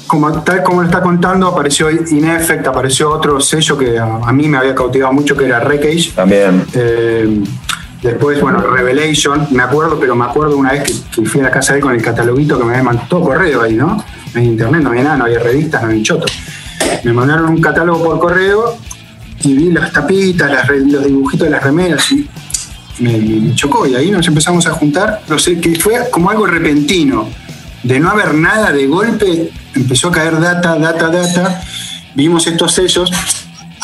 como, tal como lo está contando, apareció Ineffect, apareció otro sello que a, a mí me había cautivado mucho, que era Wreckage. También. Eh, después, bueno, Revelation, me acuerdo, pero me acuerdo una vez que, fui a la casa de él con el cataloguito que me mandado, todo correo ahí, ¿no? No había internet, no había nada, no había revistas, no había choto. Me mandaron un catálogo por correo y vi las tapitas, las los dibujitos de las remeras y me chocó. Y ahí nos empezamos a juntar, no sé, que fue como algo repentino, de no haber nada de golpe, empezó a caer data, data, data, vimos estos sellos,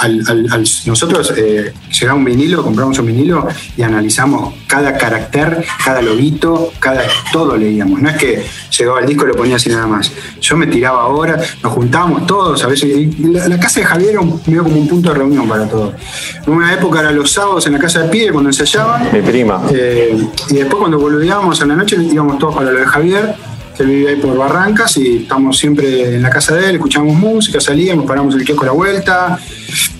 al, al- al- nosotros eh, llegaba un vinilo, compramos un vinilo y analizamos cada carácter, cada loguito, cada todo leíamos. No es que llegaba el disco y lo ponía así nada más. Yo me tiraba ahora, nos juntábamos todos, a veces. La, la casa de Javier era un- medio como un punto de reunión para todos. En una época era los sábados en la casa de Pie cuando ensayaban. Mi prima. Eh, y después cuando volvíamos a la noche íbamos todos para lo de Javier, él vivía ahí por Barrancas y estamos siempre en la casa de él, escuchamos música, salíamos, paramos el kiosco a la vuelta.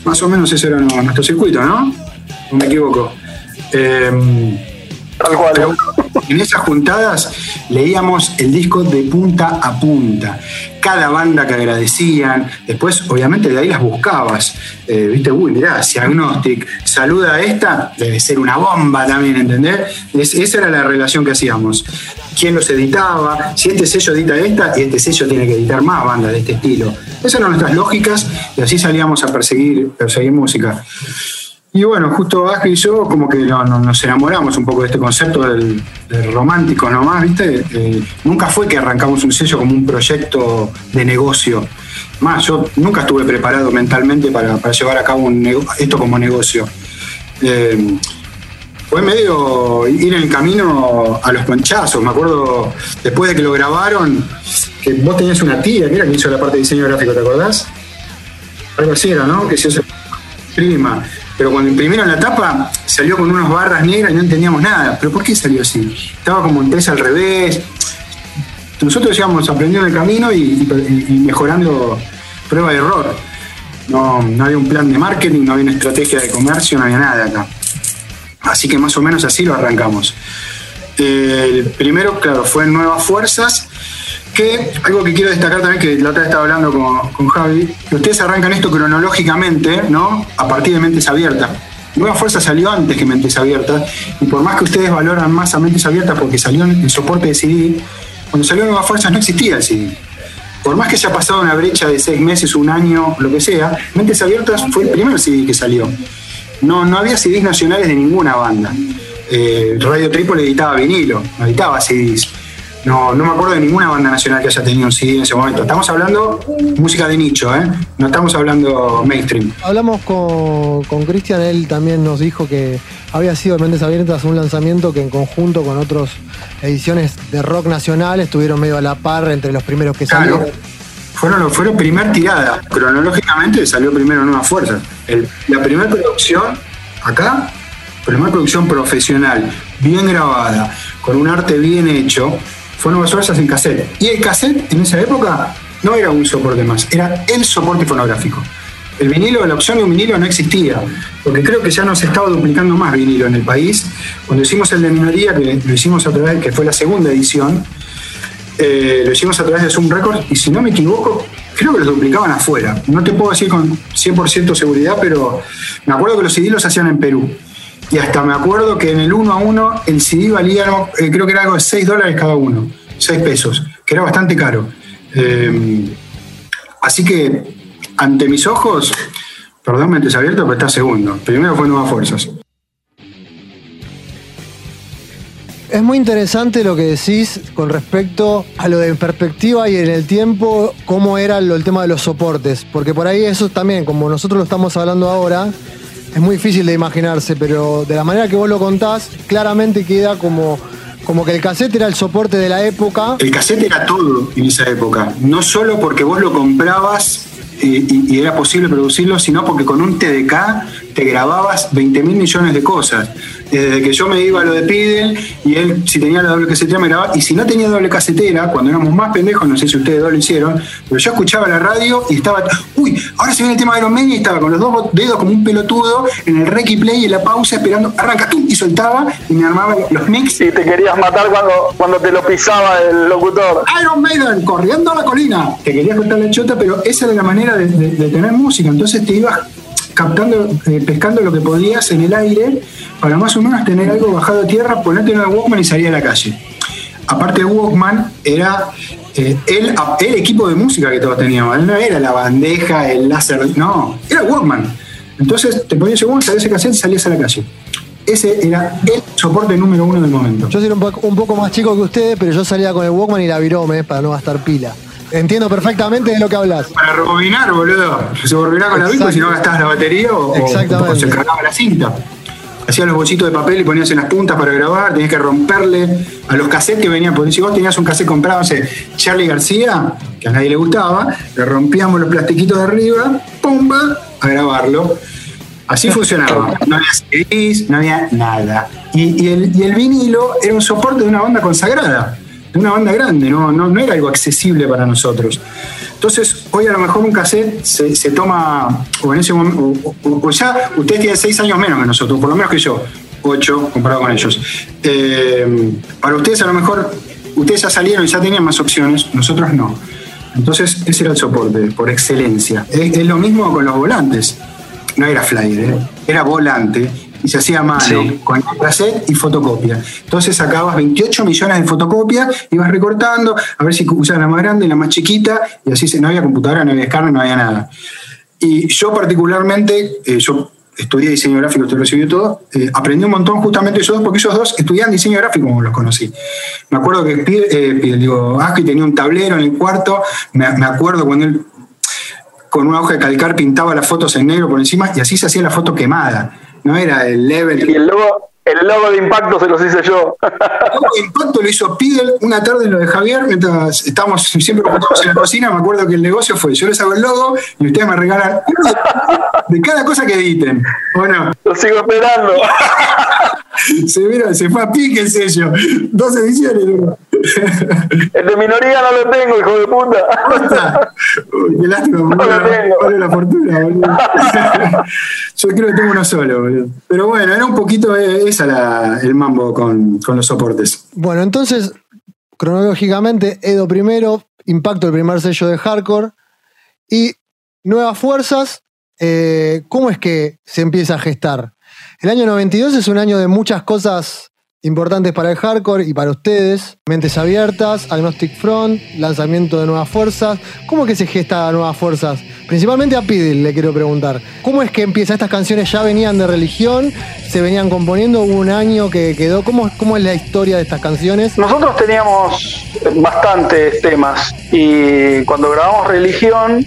Más o menos ese era nuestro circuito, ¿no? No me equivoco. Eh, Tal cual. pero en esas juntadas leíamos el disco de punta a punta. Cada banda que agradecían. Después, obviamente, de ahí las buscabas. Eh, Viste, uy, mirá, si Agnostic saluda a esta, debe ser una bomba también, ¿entendés? Es- esa era la relación que hacíamos. ¿Quién los editaba? Si este sello edita esta y este sello tiene que editar más bandas de este estilo. Esas eran nuestras lógicas y así salíamos a perseguir, perseguir música. Y bueno, justo Vázquez y yo como que no- no- nos enamoramos un poco de este concepto del, del romántico nomás, ¿viste? Eh, nunca fue que arrancamos un sello como un proyecto de negocio. Más, yo nunca estuve preparado mentalmente para, para llevar a cabo un esto como negocio. Eh, fue medio ir en el camino a los ponchazos. Me acuerdo, después de que lo grabaron, que vos tenías una tía, que era que hizo la parte de diseño gráfico, ¿te acordás? Algo así era, ¿no? Que se hizo prima. Pero cuando imprimieron la tapa, salió con unas barras negras y no entendíamos nada. ¿Pero por qué salió así? Estaba como impresa al revés. Nosotros íbamos aprendiendo el camino y, mejorando prueba y error. No, no había un plan de marketing, no había una estrategia de comercio, no había nada acá. Así que más o menos así lo arrancamos. El primero, claro, fue en Nuevas Fuerzas, que algo que quiero destacar también, que la otra vez estaba hablando con, con Javi, que ustedes arrancan esto cronológicamente, ¿no? A partir de Mentes Abiertas. Nueva Fuerza salió antes que Mentes Abiertas, y por más que ustedes valoran más a Mentes Abiertas porque salió en soporte de CD, cuando salió Nueva Fuerzas no existía el CD. Por más que se ha pasado una brecha de seis meses, un año, lo que sea, Mentes Abiertas fue el primer CD que salió. No, no había CDs nacionales de ninguna banda. Eh, Radio Trípoli editaba vinilo, no editaba CDs. No, no me acuerdo de ninguna banda nacional que haya tenido un CD en ese momento. Estamos hablando música de nicho, ¿eh? No estamos hablando mainstream. Hablamos con, con Cristian, él también nos dijo que había sido Mentes Abiertas un lanzamiento que en conjunto con otras ediciones de rock nacional estuvieron medio a la par entre los primeros que Claro. salieron. Fueron, fueron primer tirada. Cronológicamente salió primero Nueva Fuerza. El- la primera producción, acá, primera producción profesional, bien grabada, con un arte bien hecho, fue Nuevas Fuerzas en cassette. Y el cassette en esa época no era un soporte más, era el soporte fonográfico. El vinilo, la opción de un vinilo no existía, porque creo que ya no se estaba duplicando más vinilo en el país. Cuando hicimos el de minoría, que lo hicimos otra vez, que fue la segunda edición, eh, lo hicimos a través de Zoom Records y si no me equivoco, creo que los duplicaban afuera. No te puedo decir con 100% seguridad, pero me acuerdo que los CD los hacían en Perú. Y hasta me acuerdo que en el 1 a 1 el CD valía, eh, creo que era algo de 6 dólares cada uno, 6 pesos, que era bastante caro. Eh, así que, ante mis ojos, perdón, mentes abiertas, pero está segundo. Primero fue Nuevas Fuerzas. Es muy interesante lo que decís con respecto a lo de perspectiva y en el tiempo, cómo era lo- el tema de los soportes. Porque por ahí eso también, como nosotros lo estamos hablando ahora, es muy difícil de imaginarse, pero de la manera que vos lo contás, claramente queda como, como que el cassette era el soporte de la época. El cassette era todo en esa época. No solo porque vos lo comprabas eh, y, y era posible producirlo, sino porque con un TDK te grababas 20 mil millones de cosas. Desde que yo me iba a lo de Pidel y él, si tenía la doble casetera, me grababa. Y si no tenía doble casetera, cuando éramos más pendejos, no sé si ustedes dos lo hicieron, pero yo escuchaba la radio y estaba, uy, ahora se viene el tema de Iron Man y estaba con los dos dedos como un pelotudo en el rec y play y en la pausa esperando, arranca tú y soltaba y me armaba los mix Y te querías matar cuando, cuando te lo pisaba el locutor. Iron Maiden corriendo a la colina. Te querías contar la chota, pero esa era la manera de, de- de tener música. Entonces te ibas captando, eh, pescando lo que podías en el aire para más o menos tener algo bajado a tierra, ponerte en Walkman y salir a la calle. Aparte el Walkman era eh, el, el equipo de música que todos teníamos. No era la bandeja, el láser, no, era Walkman. Entonces te ponías Walkman, salías a cassette salías a la calle. ese era el soporte número uno del momento. Yo soy un poco, un poco más chico que ustedes, pero yo salía con el Walkman y la virome para no gastar pila. Entiendo perfectamente de lo que hablas. Para rebobinar, boludo. Se rebobinaba con la Bitco si no gastabas la batería o, se cargaba la cinta. Hacías los bolsitos de papel y ponías en las puntas para grabar, tenías que romperle a los cassettes que venían, porque si vos tenías un cassette comprado, no sé, Charlie García, que a nadie le gustaba, le rompíamos los plastiquitos de arriba, ¡pumba! a grabarlo. Así funcionaba. No había CDs, no había nada. Y, y el, y el vinilo era un soporte de una banda consagrada, de una banda grande, no, no, no era algo accesible para nosotros. Entonces, hoy a lo mejor un cassette se, toma, o en ese o, ya ustedes tienen seis años menos que nosotros, por lo menos que yo, ocho comparado con ellos. Eh, para ustedes a lo mejor, ustedes ya salieron y ya tenían más opciones, nosotros no. Entonces, ese era el soporte, por excelencia. Es, es lo mismo con los volantes. No era flyer, ¿eh? era volante y se hacía a mano, Sí. con cassette y fotocopia. Entonces sacabas 28 millones de fotocopias, ibas recortando, a ver si usabas la más grande, la más chiquita, y así se, no había computadora, no había escáner, no había nada. Y yo particularmente, eh, yo estudié diseño gráfico, esto recibió todo, eh, aprendí un montón justamente ellos dos, porque ellos dos estudiaban diseño gráfico como los conocí. Me acuerdo que eh, digo, Aspi tenía un tablero en el cuarto, me, me acuerdo cuando él con una hoja de calcar pintaba las fotos en negro por encima y así se hacía la foto quemada. No era el level. Y el logo, el logo de impacto se los hice yo. El impacto lo hizo Pidel una tarde en lo de Javier, mientras estábamos siempre juntos en la cocina. Me acuerdo que el negocio fue: yo les hago el logo y ustedes me regalan uno de, de cada cosa que editen. Bueno, lo sigo esperando. se, mira, se fue a pique el sello. Dos ediciones. El de minoría no lo tengo, hijo de puta. Uy, qué lástima, No lo boludo. tengo. Vale la fortuna, boludo. Yo creo que tengo uno solo, boludo. Pero bueno, era un poquito eh, esa la, el mambo con, con los soportes. Bueno, entonces, cronológicamente, Edo primero, Impacto el primer sello de hardcore y Nuevas Fuerzas, eh, ¿cómo es que se empieza a gestar? El año 92 es un año de muchas cosas importantes para el hardcore y para ustedes. Mentes abiertas, Agnostic Front, lanzamiento de Nuevas Fuerzas. ¿Cómo es que se gesta Nuevas Fuerzas? Principalmente a Pidil le quiero preguntar. ¿Cómo es que empieza? Estas canciones ya venían de religión, se venían componiendo, hubo un año que quedó. ¿Cómo, cómo es la historia de estas canciones? Nosotros teníamos bastantes temas y cuando grabamos Religión,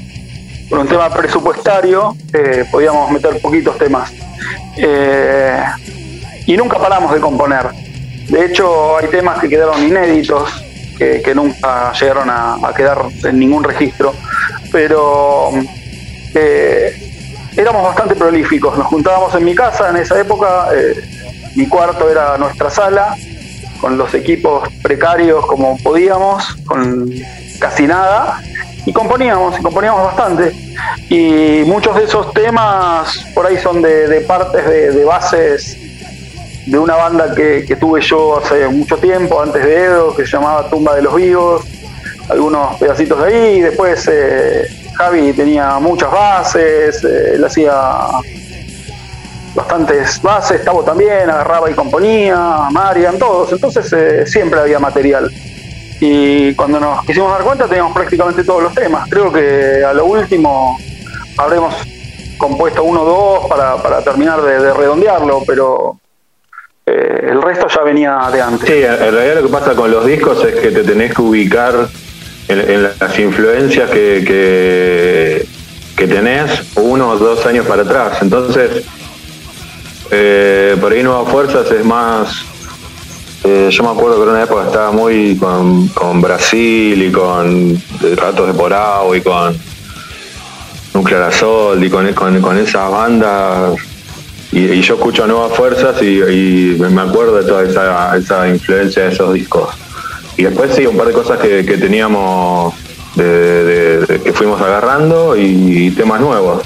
por un tema presupuestario, eh, podíamos meter poquitos temas. Eh, y nunca paramos de componer. De hecho, hay temas que quedaron inéditos, que, nunca llegaron a, quedar en ningún registro, pero eh, éramos bastante prolíficos. Nos juntábamos en mi casa en esa época, eh, mi cuarto era nuestra sala, con los equipos precarios como podíamos, con casi nada, y componíamos, y componíamos bastante. Y muchos de esos temas por ahí son de, partes de bases de una banda que, que tuve yo hace mucho tiempo, antes de Edo, que se llamaba Tumba de los Vivos, algunos pedacitos de ahí, después eh, Javi tenía muchas bases, eh, él hacía bastantes bases, Tavo también, agarraba y componía, Marian, todos, entonces eh, siempre había material. Y cuando nos quisimos dar cuenta teníamos prácticamente todos los temas. Creo que a lo último habremos compuesto uno o dos para, para terminar de, de redondearlo, pero eh, el resto ya venía de antes. Sí, en realidad lo que pasa con los discos es que te tenés que ubicar en, las influencias que, que, que tenés uno o dos años para atrás. Entonces, eh, por ahí Nuevas Fuerzas es más... eh, yo me acuerdo que en una época estaba muy con, Brasil y con Ratos de Porao y con Nuclear Assault y con, con, con esas bandas y, yo escucho Nuevas Fuerzas y, me acuerdo de toda esa, esa influencia de esos discos. Y después sí, un par de cosas que, teníamos, que fuimos agarrando y, temas nuevos.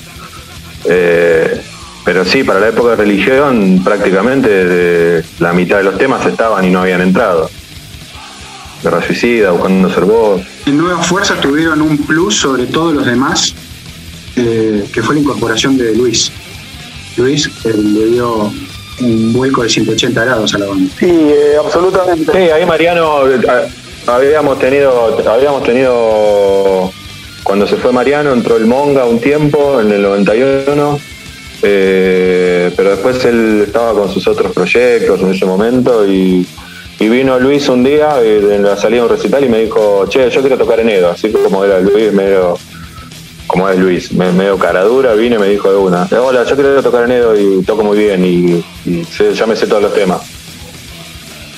Eh, pero sí, para la época de religión prácticamente la mitad de los temas estaban y no habían entrado. Guerra Suicida, Buscando Ser Vos. En Nuevas Fuerzas tuvieron un plus sobre todos los demás, eh, que fue la incorporación de Luis. Luis eh, le dio un vuelco de 180 grados a la banda. Sí, eh, absolutamente. Sí, ahí Mariano eh, habíamos tenido, habíamos tenido cuando se fue Mariano entró el Monga un tiempo en el 91. eh, Eh, pero después él estaba con sus otros proyectos en ese momento y, vino Luis un día en la salida de un recital y me dijo, che, yo quiero tocar en Edo, así como era Luis, medio como es Luis, medio cara dura, vino y me dijo de una, hola, yo quiero tocar en Edo y toco muy bien y, ya me sé todos los temas.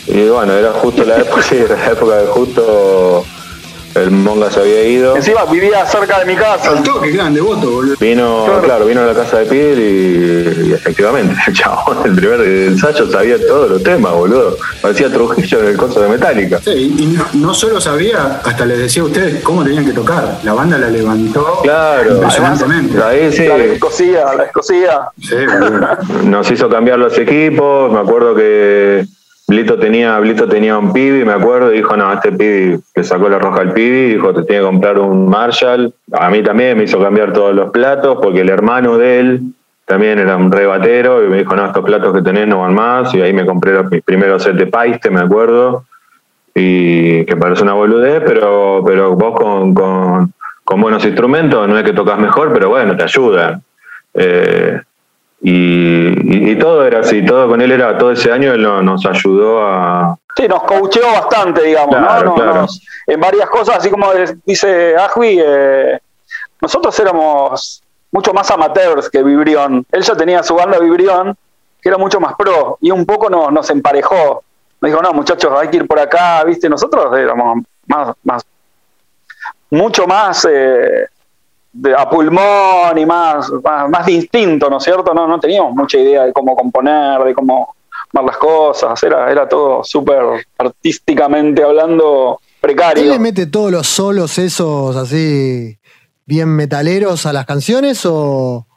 Y bueno, era justo la época, sí, era la época de justo el Monga se había ido. Encima vivía cerca de mi casa. Al toque, grande voto, boludo. Vino, claro. vino a la casa de Pir y, efectivamente, el chabón, el primer ensayo sabía todos los temas, boludo. Parecía Trujillo en el coso de Metallica. Sí, y no, solo sabía, hasta les decía a ustedes cómo tenían que tocar. La banda la levantó claro. impresionantemente. Ahí sí. La escocía, la escocía. Sí, Nos hizo cambiar los equipos, me acuerdo que Blito tenía, Blito tenía un pibi, me acuerdo, y dijo, no, este pibi le sacó la roja al pibi, dijo, te tiene que comprar un Marshall. A mí también me hizo cambiar todos los platos, porque el hermano de él también era un rebatero, y me dijo, no, estos platos que tenés no van más, y ahí me compré los, mis primeros set de paiste, me acuerdo, y que parece una boludez, pero, pero vos con, con, con buenos instrumentos, no es que tocas mejor, pero bueno, te ayudan. Eh, y, todo era así, todo con él era, todo ese año él nos ayudó a... Sí, nos coacheó bastante, digamos, ¿no? en varias cosas, así como dice Ajui, eh, nosotros éramos mucho más amateurs que Vibrión. Él ya tenía su banda Vibrión, que era mucho más pro, y un poco nos, nos emparejó. Nos dijo, no, muchachos, hay que ir por acá, ¿viste? Nosotros éramos más, más mucho más eh, a pulmón y más, más, distinto, ¿no es cierto? No, no teníamos mucha idea de cómo componer, de cómo armar las cosas, era, era todo súper artísticamente hablando precario. ¿Él le mete todos los solos esos así bien metaleros a las canciones o,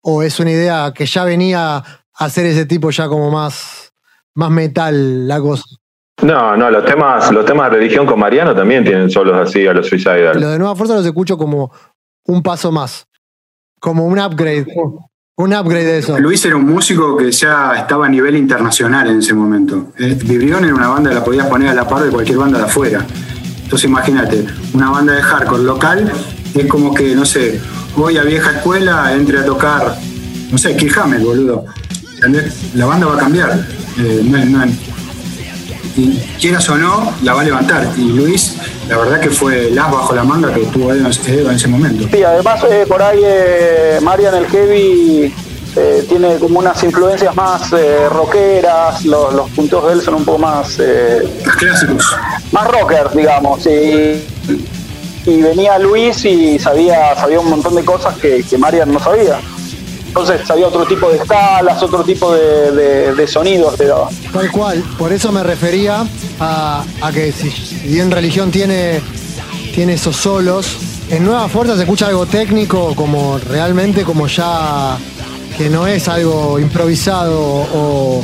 o es una idea que ya venía a hacer ese tipo ya como más, más metal la cosa? No, no, los temas, los temas de religión con Mariano también tienen solos así a los Suicidal. Lo de Nueva Fuerza los escucho como un paso más, como un upgrade. Un upgrade de eso. Luis era un músico que ya estaba a nivel internacional en ese momento. Eh, Vibrión era una banda que la podías poner a la par de cualquier banda de afuera. Entonces imagínate, una banda de hardcore local es como que, no sé, voy a vieja escuela, entre a tocar, no sé, Kill boludo. La banda va a cambiar. Eh, y quieras o no, la va a levantar. Y Luis, la verdad que fue el as bajo la manga que tuvo en ese momento. Sí, además eh, por ahí eh, Marian el Heavy eh, tiene como unas influencias más eh, rockeras, los, puntos de él son un poco más... más clásicos. Más rockers, digamos. Y, y venía Luis y sabía, sabía un montón de cosas que, que Marian no sabía. Entonces había otro tipo de escalas, otro tipo de, sonidos Tal cual, por eso me refería a, que si bien religión tiene, tiene esos solos, en Nueva Fuerza se escucha algo técnico como realmente como ya que no es algo improvisado o,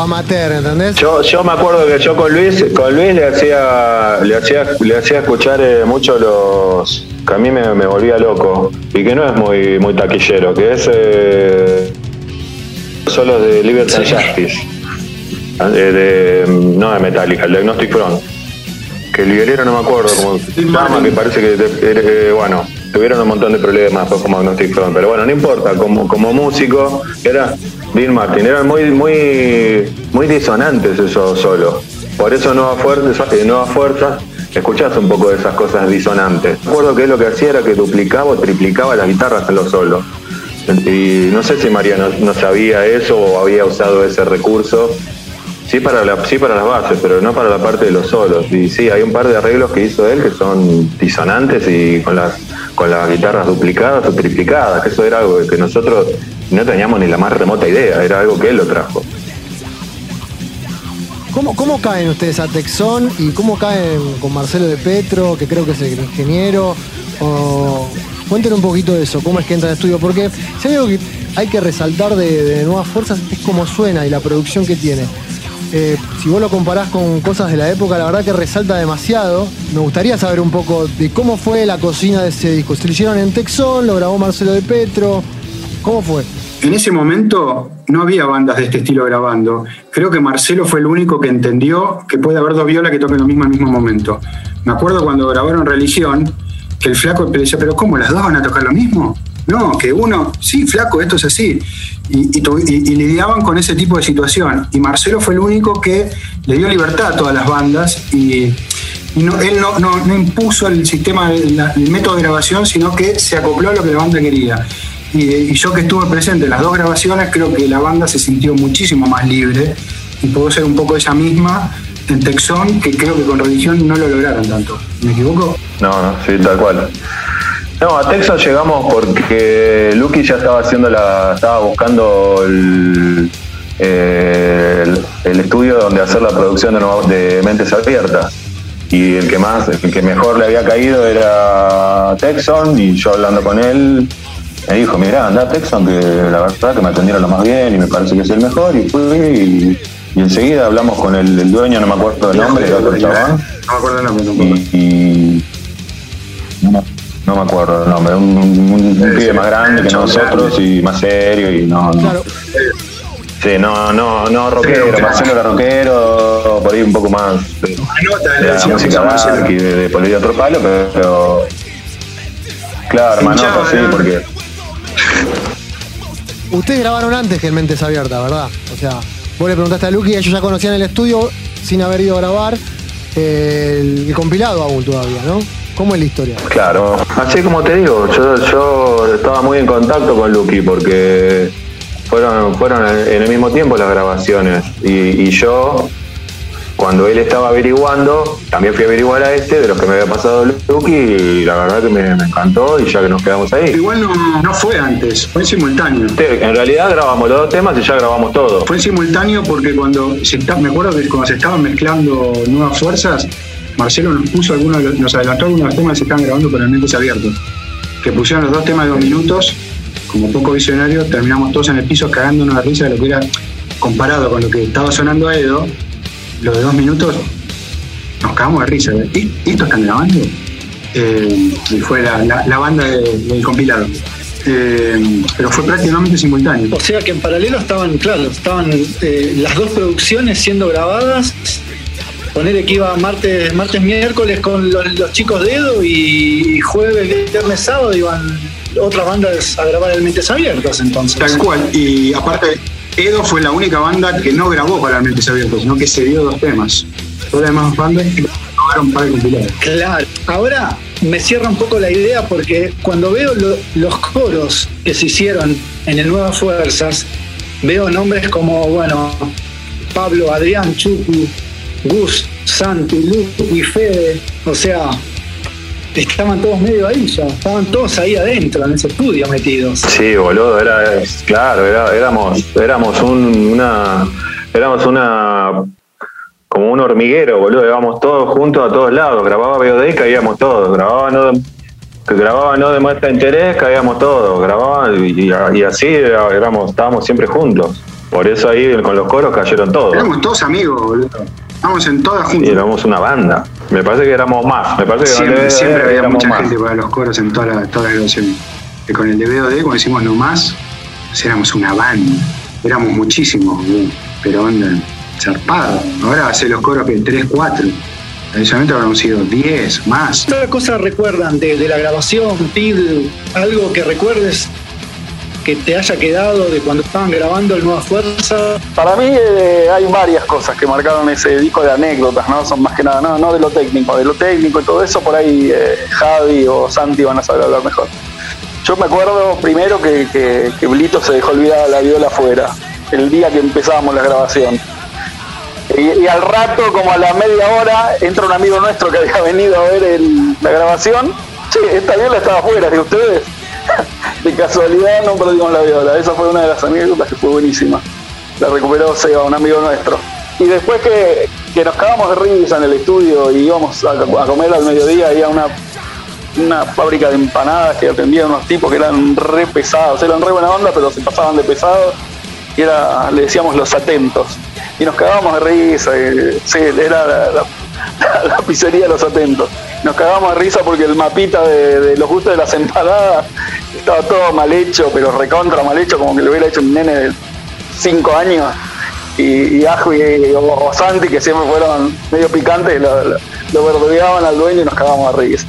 amateur, ¿entendés? Yo, yo me acuerdo que yo con Luis, con Luis le hacía, le hacía, le hacía escuchar eh, mucho los que a mí me, volvía loco y que no es muy, muy taquillero, que es eh, solo de Liberty Justice, de, no de Metallica, el Diagnostic Front. Que el violero no me acuerdo llama, que parece que, eh, bueno, tuvieron un montón de problemas pues, como Agnostic Front, pero bueno, no importa, como, como músico, era Dean Martin, eran muy, muy, muy disonantes esos solos. Por eso Nueva Fuerza, Nueva Fuerza escuchás un poco de esas cosas disonantes. Recuerdo que lo que hacía era que duplicaba o triplicaba las guitarras en los solos. Y no sé si María no, sabía eso o había usado ese recurso. Sí para, la, sí para las bases, pero no para la parte de los solos. Y sí, hay un par de arreglos que hizo él que son disonantes y con las, con las guitarras duplicadas o triplicadas, que eso era algo que nosotros no teníamos ni la más remota idea, era algo que él lo trajo. ¿Cómo, caen ustedes a Texón y cómo caen con Marcelo de Petro, que creo que es el ingeniero? O, cuéntenme un poquito de eso, cómo es que entra al estudio, porque si hay algo que hay que resaltar de, Nuevas Fuerzas es cómo suena y la producción que tiene. Eh, si vos lo comparás con cosas de la época, la verdad que resalta demasiado. Me gustaría saber un poco de cómo fue la cocina de ese disco. ¿Se lo hicieron en Texón? ¿Lo grabó Marcelo de Petro? ¿Cómo fue? En ese momento no había bandas de este estilo grabando. Creo que Marcelo fue el único que entendió que puede haber dos violas que toquen lo mismo al mismo momento. Me acuerdo cuando grabaron Religión, que el flaco decía, pero ¿cómo? ¿Las dos van a tocar lo mismo? no, que uno, sí, flaco, esto es así. Y, y, lidiaban con ese tipo de situación. Y Marcelo fue el único que le dio libertad a todas las bandas y, no, él no, no, impuso el sistema, el método de grabación, sino que se acopló a lo que la banda quería. Y, yo que estuve presente en las dos grabaciones, creo que la banda se sintió muchísimo más libre y pudo ser un poco esa misma en Texón, que creo que con religión no lo lograron tanto. ¿Me equivoco? No, no, sí, tal cual. No, a Texas llegamos porque Lucky ya estaba haciendo la. estaba buscando el, el, estudio donde hacer la producción de, de, Mentes Abiertas. Y el que más, el que mejor le había caído era Texon, y yo hablando con él, me dijo, mira, anda a Texon, que la verdad que me atendieron lo más bien y me parece que es el mejor, y fui y, enseguida hablamos con el, dueño, no me acuerdo el nombre, el otro chabón. No me acuerdo el nombre, Y, no, me acuerdo el nombre, un, un, pibe más grande que nosotros y más serio y no. no. Sí, no, no, no rockero, sí, Marcelo era rockero, por ahí un poco más de, de la música y de, de, por ahí otro palo, pero, claro, manota, sí, porque Ustedes grabaron antes que el Mentes Abierta, ¿verdad? O sea, vos le preguntaste a Lucky ellos ya conocían el estudio sin haber ido a grabar eh, el, compilado aún todavía, ¿no? ¿Cómo es la historia? Claro, así como te digo, yo, yo estaba muy en contacto con Lucky porque fueron, fueron en el mismo tiempo las grabaciones y yo cuando él estaba averiguando, también fui a averiguar a este de lo que me había pasado Lucky y la verdad que me, encantó y ya que nos quedamos ahí. Igual no, fue antes, fue en simultáneo. en realidad grabamos los dos temas y ya grabamos todo. Fue en simultáneo porque cuando se me acuerdo que cuando se estaban mezclando nuevas fuerzas, Marcelo nos puso algunos, nos adelantó algunos temas que se estaban grabando con el Mentes Abiertos. Que pusieron los dos temas de dos minutos, como poco visionario, terminamos todos en el piso cagándonos de risa de lo que era comparado con lo que estaba sonando a Edo lo de dos minutos, nos cagamos de risa. ¿Y esto están grabando? Eh, y fue la, banda del compilado. Eh, pero fue prácticamente simultáneo. O sea que en paralelo estaban, claro, estaban eh, las dos producciones siendo grabadas. Poner que iba martes, martes, miércoles con los, chicos de Edo y jueves, viernes, sábado iban otras bandas a grabar el Mentes Abiertas entonces. Tal cual. Y aparte Edo fue la única banda que no grabó para Mentes Abiertos, sino que se dio dos temas. Todas las demás bandas grabaron para el Claro. Ahora me cierra un poco la idea porque cuando veo los coros que se hicieron en el Nuevas Fuerzas, veo nombres como, bueno, Pablo, Adrián, Chucu, Gus, Santi, Luke y Fede. O sea, estaban todos medio ahí ya, estaban todos ahí adentro, en ese estudio metidos. Sí, boludo, era, claro, éramos, éramos una, éramos una, como un hormiguero, boludo, íbamos todos juntos a todos lados, grababa VOD, caíamos todos, grababa no, grababa no demuestra interés, caíamos todos, grababa y, así éramos, estábamos siempre juntos. Por eso ahí con los coros cayeron todos. Éramos todos amigos, boludo. Estábamos en todas juntas. Y éramos una banda. Me parece que éramos más. Me parece que siempre, siempre había mucha gente para los coros en todas las toda grabaciones. Que con el DVOD, cuando decimos no más, pues éramos una banda. Éramos muchísimos, pero onda, zarpado. Ahora hace los coros que 3, 4. Adicionalmente habrán sido 10, más. ¿Qué cosa recuerdan de, de la grabación, Pid? ¿Algo que recuerdes que te haya quedado de cuando estaban grabando el Nueva Fuerza? Para mí eh, hay varias cosas que marcaron ese disco de anécdotas, ¿no? Son más que nada, no, de lo técnico, de lo técnico y todo eso, por ahí eh, Javi o Santi van a saber hablar mejor. Yo me acuerdo primero que, que, Blito se dejó olvidar la viola afuera, el día que empezábamos la grabación. Y, al rato, como a la media hora, entra un amigo nuestro que había venido a ver la grabación. Sí, esta viola estaba afuera, de ustedes de casualidad no perdimos la viola. Esa fue una de las anécdotas que fue buenísima. La recuperó Seba, un amigo nuestro. Y después que, nos cagamos de risa en el estudio y íbamos a, comer al mediodía, había una, una fábrica de empanadas que atendían unos tipos que eran re pesados, eran re buena onda, pero se pasaban de pesados y era, le decíamos los atentos. Y nos cagábamos de risa, sí, era la, pizzería de los atentos. Nos cagábamos de risa porque el mapita de los gustos de las empanadas estaba todo mal hecho, pero recontra mal hecho, como que lo hubiera hecho un nene de 5 años. Y, y Ajo y, o, Santi, que siempre fueron medio picantes, lo, lo, verdugueaban al dueño y nos cagábamos a risa.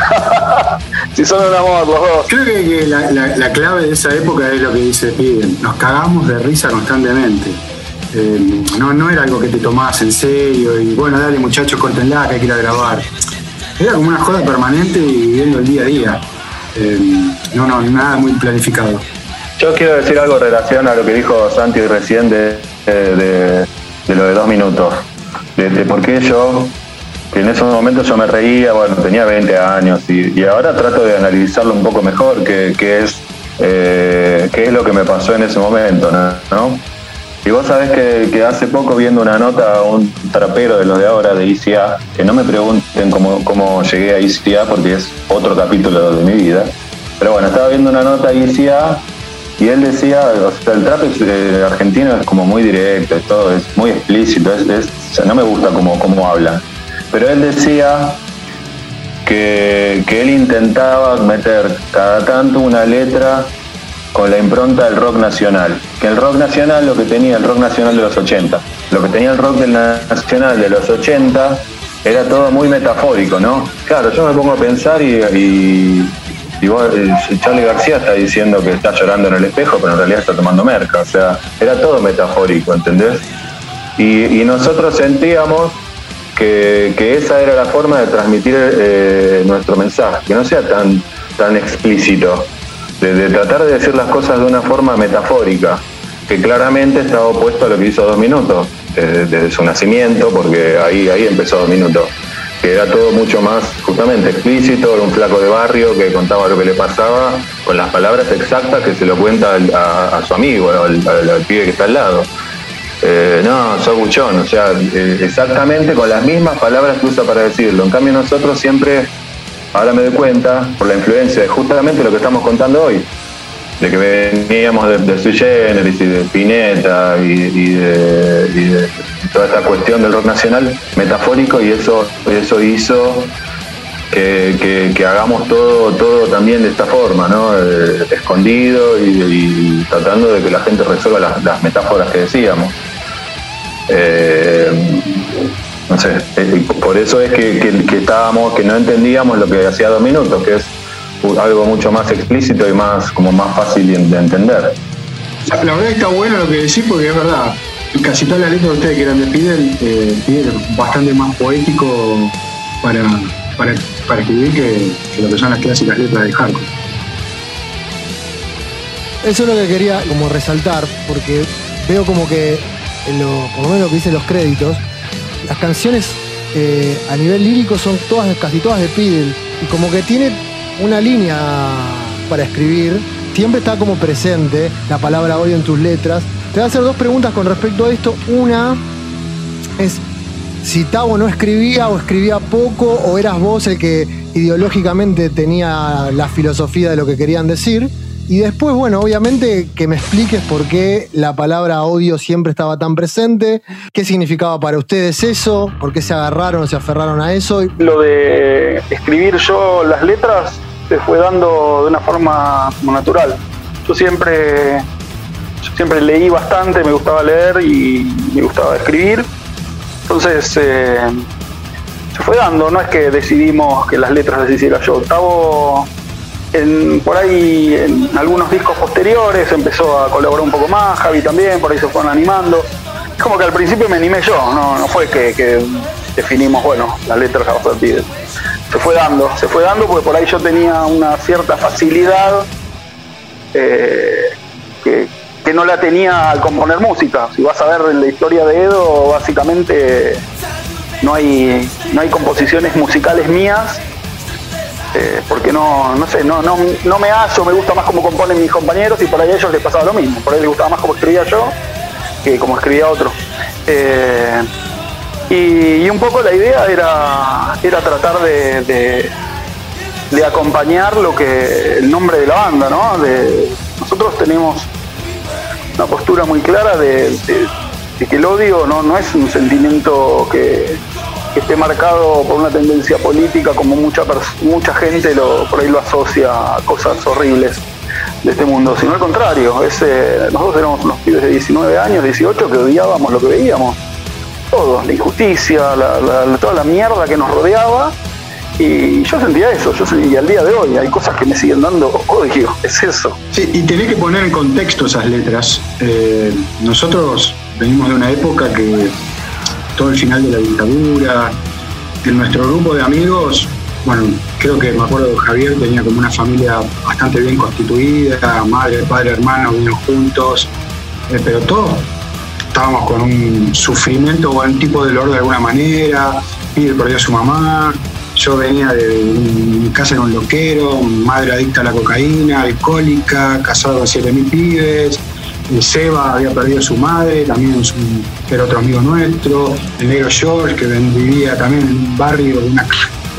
si son un amor los dos. Creo que, la, clave de esa época es lo que dice Piden. Nos cagamos de risa constantemente. Eh, no, no era algo que te tomabas en serio y bueno, dale muchachos, contenla que hay que ir a grabar. Era como una joda permanente y viviendo el día a día. Eh, no, no, nada muy planificado. Yo quiero decir algo en relación a lo que dijo Santi recién de, de, lo de dos minutos. De, por qué yo, que en esos momentos yo me reía, bueno, tenía 20 años y, ahora trato de analizarlo un poco mejor, qué es, eh, qué es lo que me pasó en ese momento, ¿no? Y vos sabés que, hace poco viendo una nota a un trapero de los de ahora, de ICA, que no me pregunten cómo, cómo llegué a ICA porque es otro capítulo de mi vida. Pero bueno, estaba viendo una nota a ICA y él decía, o sea, el trap eh, argentino es como muy directo, es todo, es muy explícito, es, no me gusta cómo, cómo habla. Pero él decía que, que él intentaba meter cada tanto una letra con la impronta del rock nacional. Que el rock nacional, lo que tenía el rock nacional de los 80, lo que tenía el rock nacional de los 80 era todo muy metafórico, ¿no? Claro, yo me pongo a pensar y, y, vos, eh, Charlie García está diciendo que está llorando en el espejo, pero en realidad está tomando merca, o sea, era todo metafórico, ¿entendés? Y, nosotros sentíamos que, esa era la forma de transmitir eh, nuestro mensaje, que no sea tan, tan explícito de, tratar de decir las cosas de una forma metafórica, que claramente estaba opuesto a lo que hizo Dos Minutos, desde, su nacimiento, porque ahí, ahí empezó Dos Minutos, que era todo mucho más justamente explícito, era un flaco de barrio que contaba lo que le pasaba con las palabras exactas que se lo cuenta a, su amigo, al, pibe que está al lado. Eh, no, sos buchón, o sea, eh, exactamente con las mismas palabras que usa para decirlo. En cambio nosotros siempre ahora me doy cuenta, por la influencia de justamente lo que estamos contando hoy, de que veníamos de, de Sui Generis y de Pineta y, de, toda esta cuestión del rock nacional metafórico y eso, eso hizo que, hagamos todo, todo también de esta forma, ¿no? escondido y, tratando de que la gente resuelva las, metáforas que decíamos. Eh, no sé, eh, por eso es que, estábamos, que no entendíamos lo que hacía dos minutos, que es algo mucho más explícito y más como más fácil de entender. La, verdad está bueno lo que decís porque es verdad. Casi todas las letras de ustedes que eran de Fidel, eh, bastante más poético para, para, escribir que, lo que son las clásicas letras de hardcore. Eso es lo que quería como resaltar, porque veo como que, por lo menos lo que dicen los créditos, las canciones eh, a nivel lírico son todas, casi todas de Pidel. Y como que tiene una línea para escribir. Siempre está como presente la palabra odio en tus letras. Te voy a hacer dos preguntas con respecto a esto. Una es si Tavo no escribía o escribía poco o eras vos el que ideológicamente tenía la filosofía de lo que querían decir. Y después, bueno, obviamente que me expliques por qué la palabra odio siempre estaba tan presente, qué significaba para ustedes eso, por qué se agarraron se aferraron a eso. Lo de escribir yo las letras se fue dando de una forma natural. Yo siempre, siempre leí bastante, me gustaba leer y me gustaba escribir. Entonces eh, se fue dando, no es que decidimos que las letras las hiciera yo. Tavo por ahí en algunos discos posteriores empezó a colaborar un poco más, Javi también, por ahí se fueron animando. Es como que al principio me animé yo, no, no fue que, definimos, bueno, las letras a los Se fue dando, se fue dando porque por ahí yo tenía una cierta facilidad eh, que, que no la tenía al componer música. Si vas a ver en la historia de Edo, básicamente no hay, no hay composiciones musicales mías eh, porque no, no sé, no, no, no me hallo, me gusta más como componen mis compañeros y por ahí ellos les pasaba lo mismo, por ahí les gustaba más como escribía yo que como escribía otro. Eh, y, un poco la idea era, era tratar de, de, acompañar lo que el nombre de la banda, ¿no? De, nosotros tenemos una postura muy clara de, que el odio no, no es un sentimiento que, que esté marcado por una tendencia política como mucha mucha gente lo, por ahí lo asocia a cosas horribles de este mundo, sino al contrario, es, nosotros éramos unos pibes de 19 años, 18 que odiábamos lo que veíamos, todo, la injusticia, toda la mierda que nos rodeaba Y yo sentía eso, yo y al día de hoy hay cosas que me siguen dando odio, es eso. Sí, y tenés que poner en contexto esas letras. Eh, nosotros venimos de una época que todo el final de la dictadura, en nuestro grupo de amigos, bueno, creo que me acuerdo Javier tenía como una familia bastante bien constituida, madre, padre, hermano, vinieron juntos, eh, pero todos estábamos con un sufrimiento o un tipo de dolor de alguna manera, Pide perdió a su mamá, yo venía de mi casa en un loquero, madre adicta a la cocaína, alcohólica, casado con siete mil pibes. Seba había perdido a su madre, también era otro amigo nuestro. El negro George, que vivía también en un barrio de una,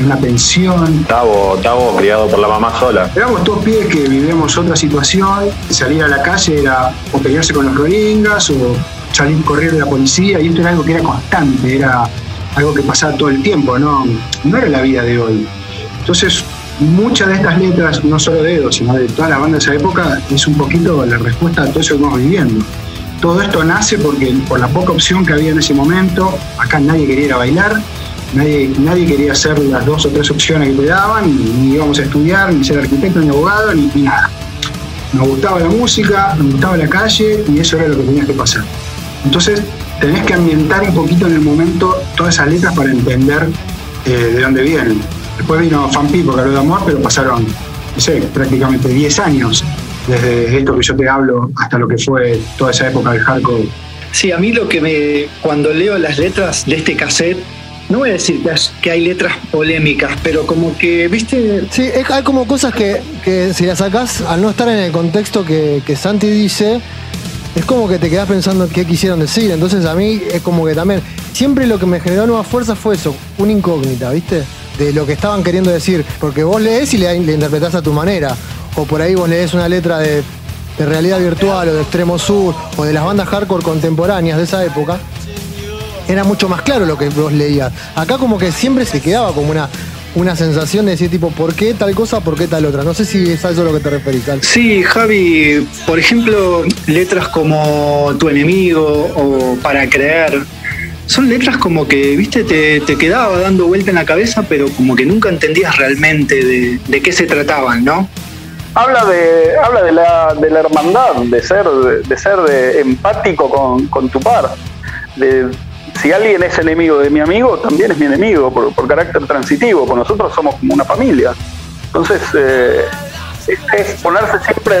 una pensión. Tavo, Tavo criado por la mamá sola. Éramos todos pibes que vivíamos otra situación. Salir a la calle era o pelearse con los rolingas o salir correr de la policía. Y esto era algo que era constante, era algo que pasaba todo el tiempo, no, no era la vida de hoy. Entonces, muchas de estas letras, no solo de Edo, sino de toda la banda de esa época, es un poquito la respuesta a todo eso que estamos viviendo. Todo esto nace porque por la poca opción que había en ese momento, acá nadie quería ir a bailar, nadie, nadie quería hacer las dos o tres opciones que te daban, ni, íbamos a estudiar, ni ser arquitecto, ni abogado, ni, nada. Nos gustaba la música, nos gustaba la calle y eso era lo que tenía que pasar. Entonces, tenés que ambientar un poquito en el momento todas esas letras para entender eh, de dónde vienen. Después vino Fan porque habló de amor, pero pasaron, no sé, prácticamente 10 años desde esto que yo te hablo hasta lo que fue toda esa época del hardcore. Sí, a mí lo que me. Cuando leo las letras de este cassette, no voy a decir que hay letras polémicas, pero como que, ¿viste? Sí, hay como cosas que, que si las sacás, al no estar en el contexto que, que Santi dice, es como que te quedás pensando qué quisieron decir. Entonces a mí es como que también, siempre lo que me generó nueva fuerza fue eso, una incógnita, ¿viste? De lo que estaban queriendo decir. Porque vos lees y le, interpretás a tu manera. O por ahí vos lees una letra de, de realidad virtual o de extremo sur o de las bandas hardcore contemporáneas de esa época. Era mucho más claro lo que vos leías. Acá como que siempre se quedaba como una una sensación de decir tipo, ¿por qué tal cosa, por qué tal otra? No sé si es a eso a lo que te referís. Sí, Javi, por ejemplo, letras como Tu enemigo o Para creer, son letras como que, viste, te, te, quedaba dando vuelta en la cabeza, pero como que nunca entendías realmente de, qué se trataban, ¿no? Habla de, habla de la, de la hermandad, de ser, de, ser empático con, con tu par, de si alguien es enemigo de mi amigo, también es mi enemigo por, carácter transitivo, porque nosotros somos como una familia. Entonces, eh, es, ponerse siempre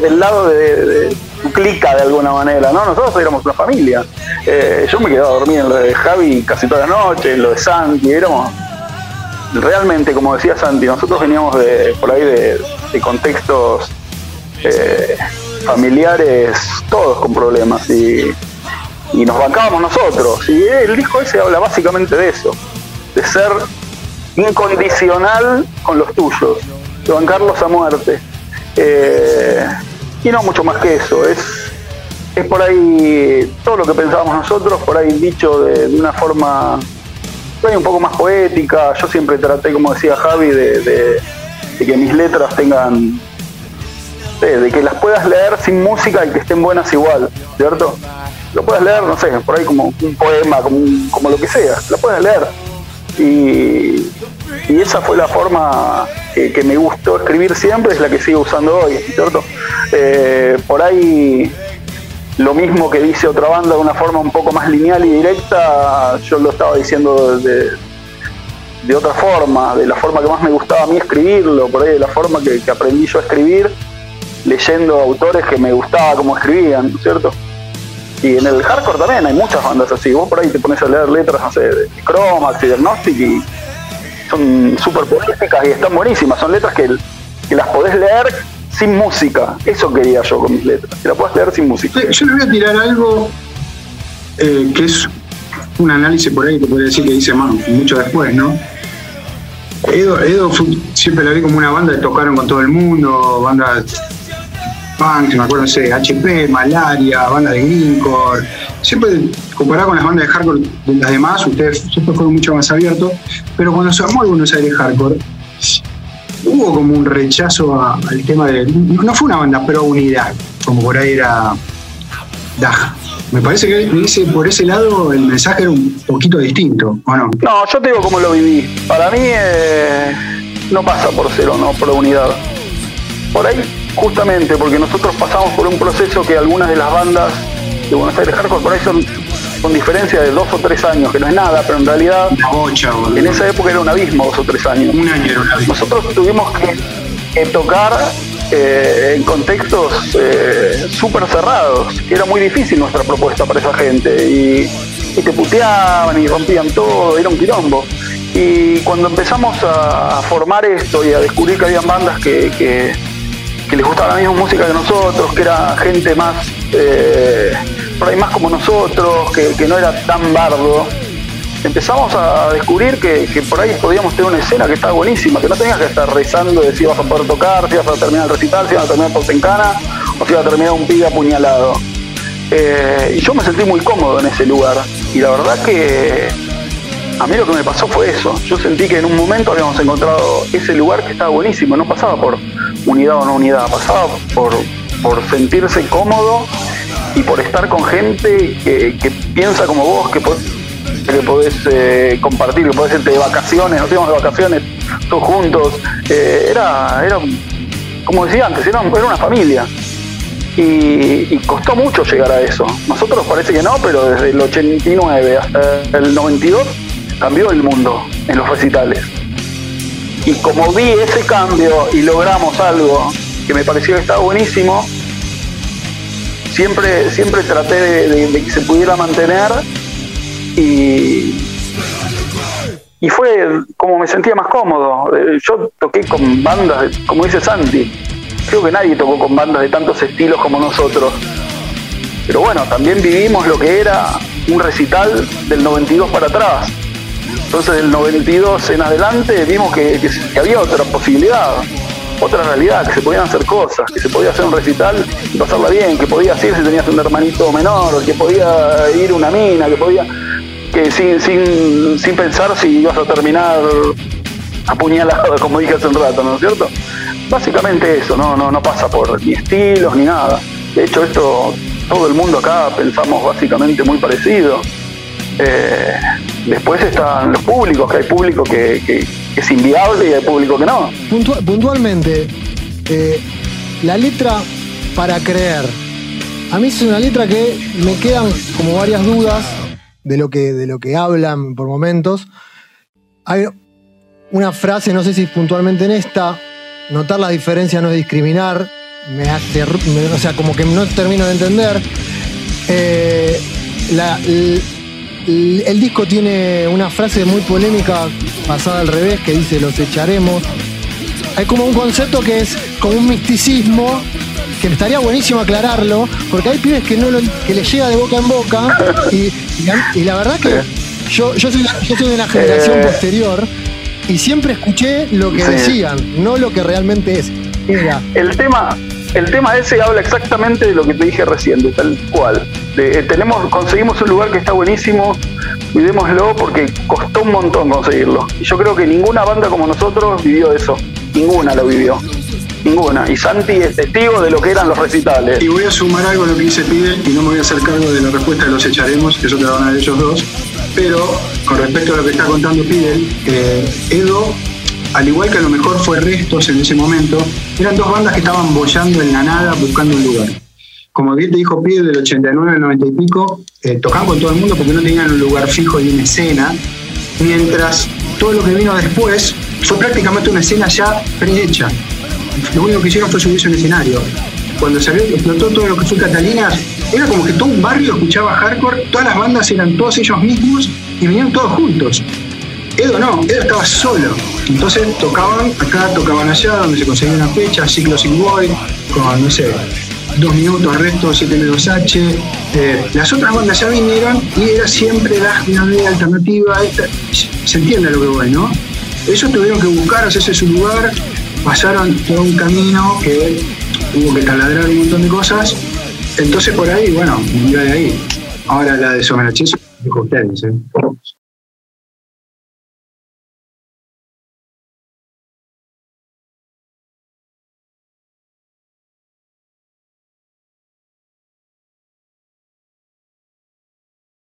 del lado de, clica de alguna manera, ¿no? Nosotros éramos una familia. Eh, yo me quedaba a dormir en lo de Javi casi toda la noche, en lo de Santi, éramos realmente, como decía Santi, nosotros veníamos de por ahí de, contextos eh, familiares, todos con problemas y y nos bancábamos nosotros. Y el disco ese habla básicamente de eso, de ser incondicional con los tuyos, de bancarlos a muerte. Eh, y no mucho más que eso, es, es por ahí todo lo que pensábamos nosotros, por ahí dicho de, una forma un poco más poética. Yo siempre traté, como decía Javi, de, que mis letras tengan de que las puedas leer sin música y que estén buenas igual, ¿cierto? lo puedes leer, no sé, por ahí como un poema, como, lo que sea, lo puedes leer. Y, esa fue la forma que, me gustó escribir siempre, es la que sigo usando hoy, ¿cierto? Eh, por ahí lo mismo que dice otra banda de una forma un poco más lineal y directa, yo lo estaba diciendo de, de otra forma, de la forma que más me gustaba a mí escribirlo, por ahí de la forma que, que aprendí yo a escribir, leyendo autores que me gustaba como escribían, ¿cierto? Y en el hardcore también hay muchas bandas así. Vos por ahí te pones a leer letras, no sé, de Chromax y Diagnostic y son súper poéticas y están buenísimas. Son letras que, las podés leer sin música. Eso quería yo con mis letras. Que las puedes leer sin música. Yo les voy a tirar algo eh, que es un análisis por ahí que podría decir que hice más, mucho después, ¿no? Edo, Edo siempre la vi como una banda que tocaron con todo el mundo, banda punk, me acuerdo, no sé, HP, Malaria, banda de Greencore. Siempre comparado con las bandas de hardcore de las demás, ustedes siempre fueron mucho más abiertos, pero cuando se armó el Buenos Aires Hardcore, hubo como un rechazo al tema de. No fue una banda pro unidad, como por ahí era Daja. me parece que por ese lado el mensaje era un poquito distinto, ¿o no? No, yo te digo cómo lo viví. Para mí eh, no pasa por cero, no por unidad. Por ahí, justamente, porque nosotros pasamos por un proceso que algunas de las bandas de Buenos Aires Hardcore por ahí son con diferencia de dos o tres años, que no es nada, pero en realidad en esa época era un abismo, dos o tres años. Un año era un abismo. Nosotros tuvimos que, tocar eh, en contextos eh, súper cerrados, que era muy difícil nuestra propuesta para esa gente, y, te puteaban y rompían todo, era un quilombo. Y cuando empezamos a, formar esto y a descubrir que había bandas que, que, les gustaba la misma música que nosotros, que era gente más... Eh, por ahí más como nosotros, que, no era tan bardo, empezamos a descubrir que, por ahí podíamos tener una escena que estaba buenísima, que no tenías que estar rezando de si ibas a poder tocar, si ibas a terminar el recital, si ibas a terminar por Sencana o si ibas a terminar un pibe apuñalado. Eh, y yo me sentí muy cómodo en ese lugar. Y la verdad que a mí lo que me pasó fue eso. Yo sentí que en un momento habíamos encontrado ese lugar que estaba buenísimo. No pasaba por unidad o no unidad, pasaba por, por sentirse cómodo y por estar con gente que, piensa como vos, que, podés eh, compartir, que podés irte de vacaciones, nos íbamos de vacaciones todos juntos. Eh, era, era, como decía antes, era, una familia. Y, costó mucho llegar a eso. Nosotros parece que no, pero desde el 89 hasta el 92 cambió el mundo en los recitales. Y como vi ese cambio y logramos algo que me pareció que estaba buenísimo, siempre, siempre traté de, que se pudiera mantener y, y fue como me sentía más cómodo. Eh, yo toqué con bandas, como dice Santi, creo que nadie tocó con bandas de tantos estilos como nosotros. Pero bueno, también vivimos lo que era un recital del 92 para atrás. Entonces del 92 en adelante vimos que había otra posibilidad otra realidad, que se podían hacer cosas, que se podía hacer un recital y pasarla bien, que podías ir si tenías un hermanito menor, que podía ir una mina, que podía, que sin, sin, sin pensar si ibas a terminar apuñalado, como dije hace un rato, ¿no es cierto? Básicamente eso, no, no, no pasa por ni estilos ni nada. De hecho, esto, todo el mundo acá pensamos básicamente muy parecido. Eh, después están los públicos, que hay público que es inviable y hay público que no. puntualmente, eh, la letra para creer. A mí es una letra que me quedan como varias dudas de lo que, de lo que hablan por momentos. Hay una frase, no sé si puntualmente en esta, notar la diferencia no es discriminar, me hace, o sea, como que no termino de entender. Eh, la, el, disco tiene una frase muy polémica pasada al revés que dice los echaremos. Hay como un concepto que es como un misticismo que estaría buenísimo aclararlo, porque hay pibes que no lo, que le llega de boca en boca y, la verdad que yo, yo, soy, de una generación eh. posterior y siempre escuché lo que decían, no lo que realmente es. El tema, el tema ese habla exactamente de lo que te dije recién, de tal cual. Eh, tenemos, conseguimos un lugar que está buenísimo, cuidémoslo porque costó un montón conseguirlo. Y yo creo que ninguna banda como nosotros vivió eso. Ninguna lo vivió. Ninguna. Y Santi es testigo de lo que eran los recitales. Y voy a sumar algo a lo que dice Pide y no me voy a hacer cargo de la respuesta los echaremos, eso te van a ellos dos. Pero con respecto a lo que está contando Pide, eh, Edo al igual que a lo mejor fue Restos en ese momento, eran dos bandas que estaban bollando en la nada buscando un lugar. Como bien te dijo Pide, del 89 al 90 y pico, eh, tocaban con todo el mundo porque no tenían un lugar fijo y una escena, mientras todo lo que vino después fue prácticamente una escena ya prehecha. Lo único que hicieron fue subirse un escenario. Cuando salió, explotó todo lo que fue Catalina, era como que todo un barrio escuchaba hardcore, todas las bandas eran todos ellos mismos y venían todos juntos. Edo no, Edo estaba solo. Entonces tocaban acá, tocaban allá, donde se conseguía una fecha, ciclo sin void, con, no sé, dos minutos, resto 7M2H. Eh, las otras bandas ya vinieron y era siempre la, una alternativa. se entiende lo que voy, ¿no? Ellos tuvieron que buscar, hacerse su lugar, pasaron todo un camino que hubo que taladrar un montón de cosas. Entonces por ahí, bueno, iba de ahí. Ahora la de Someracheso, dijo ustedes, ¿eh?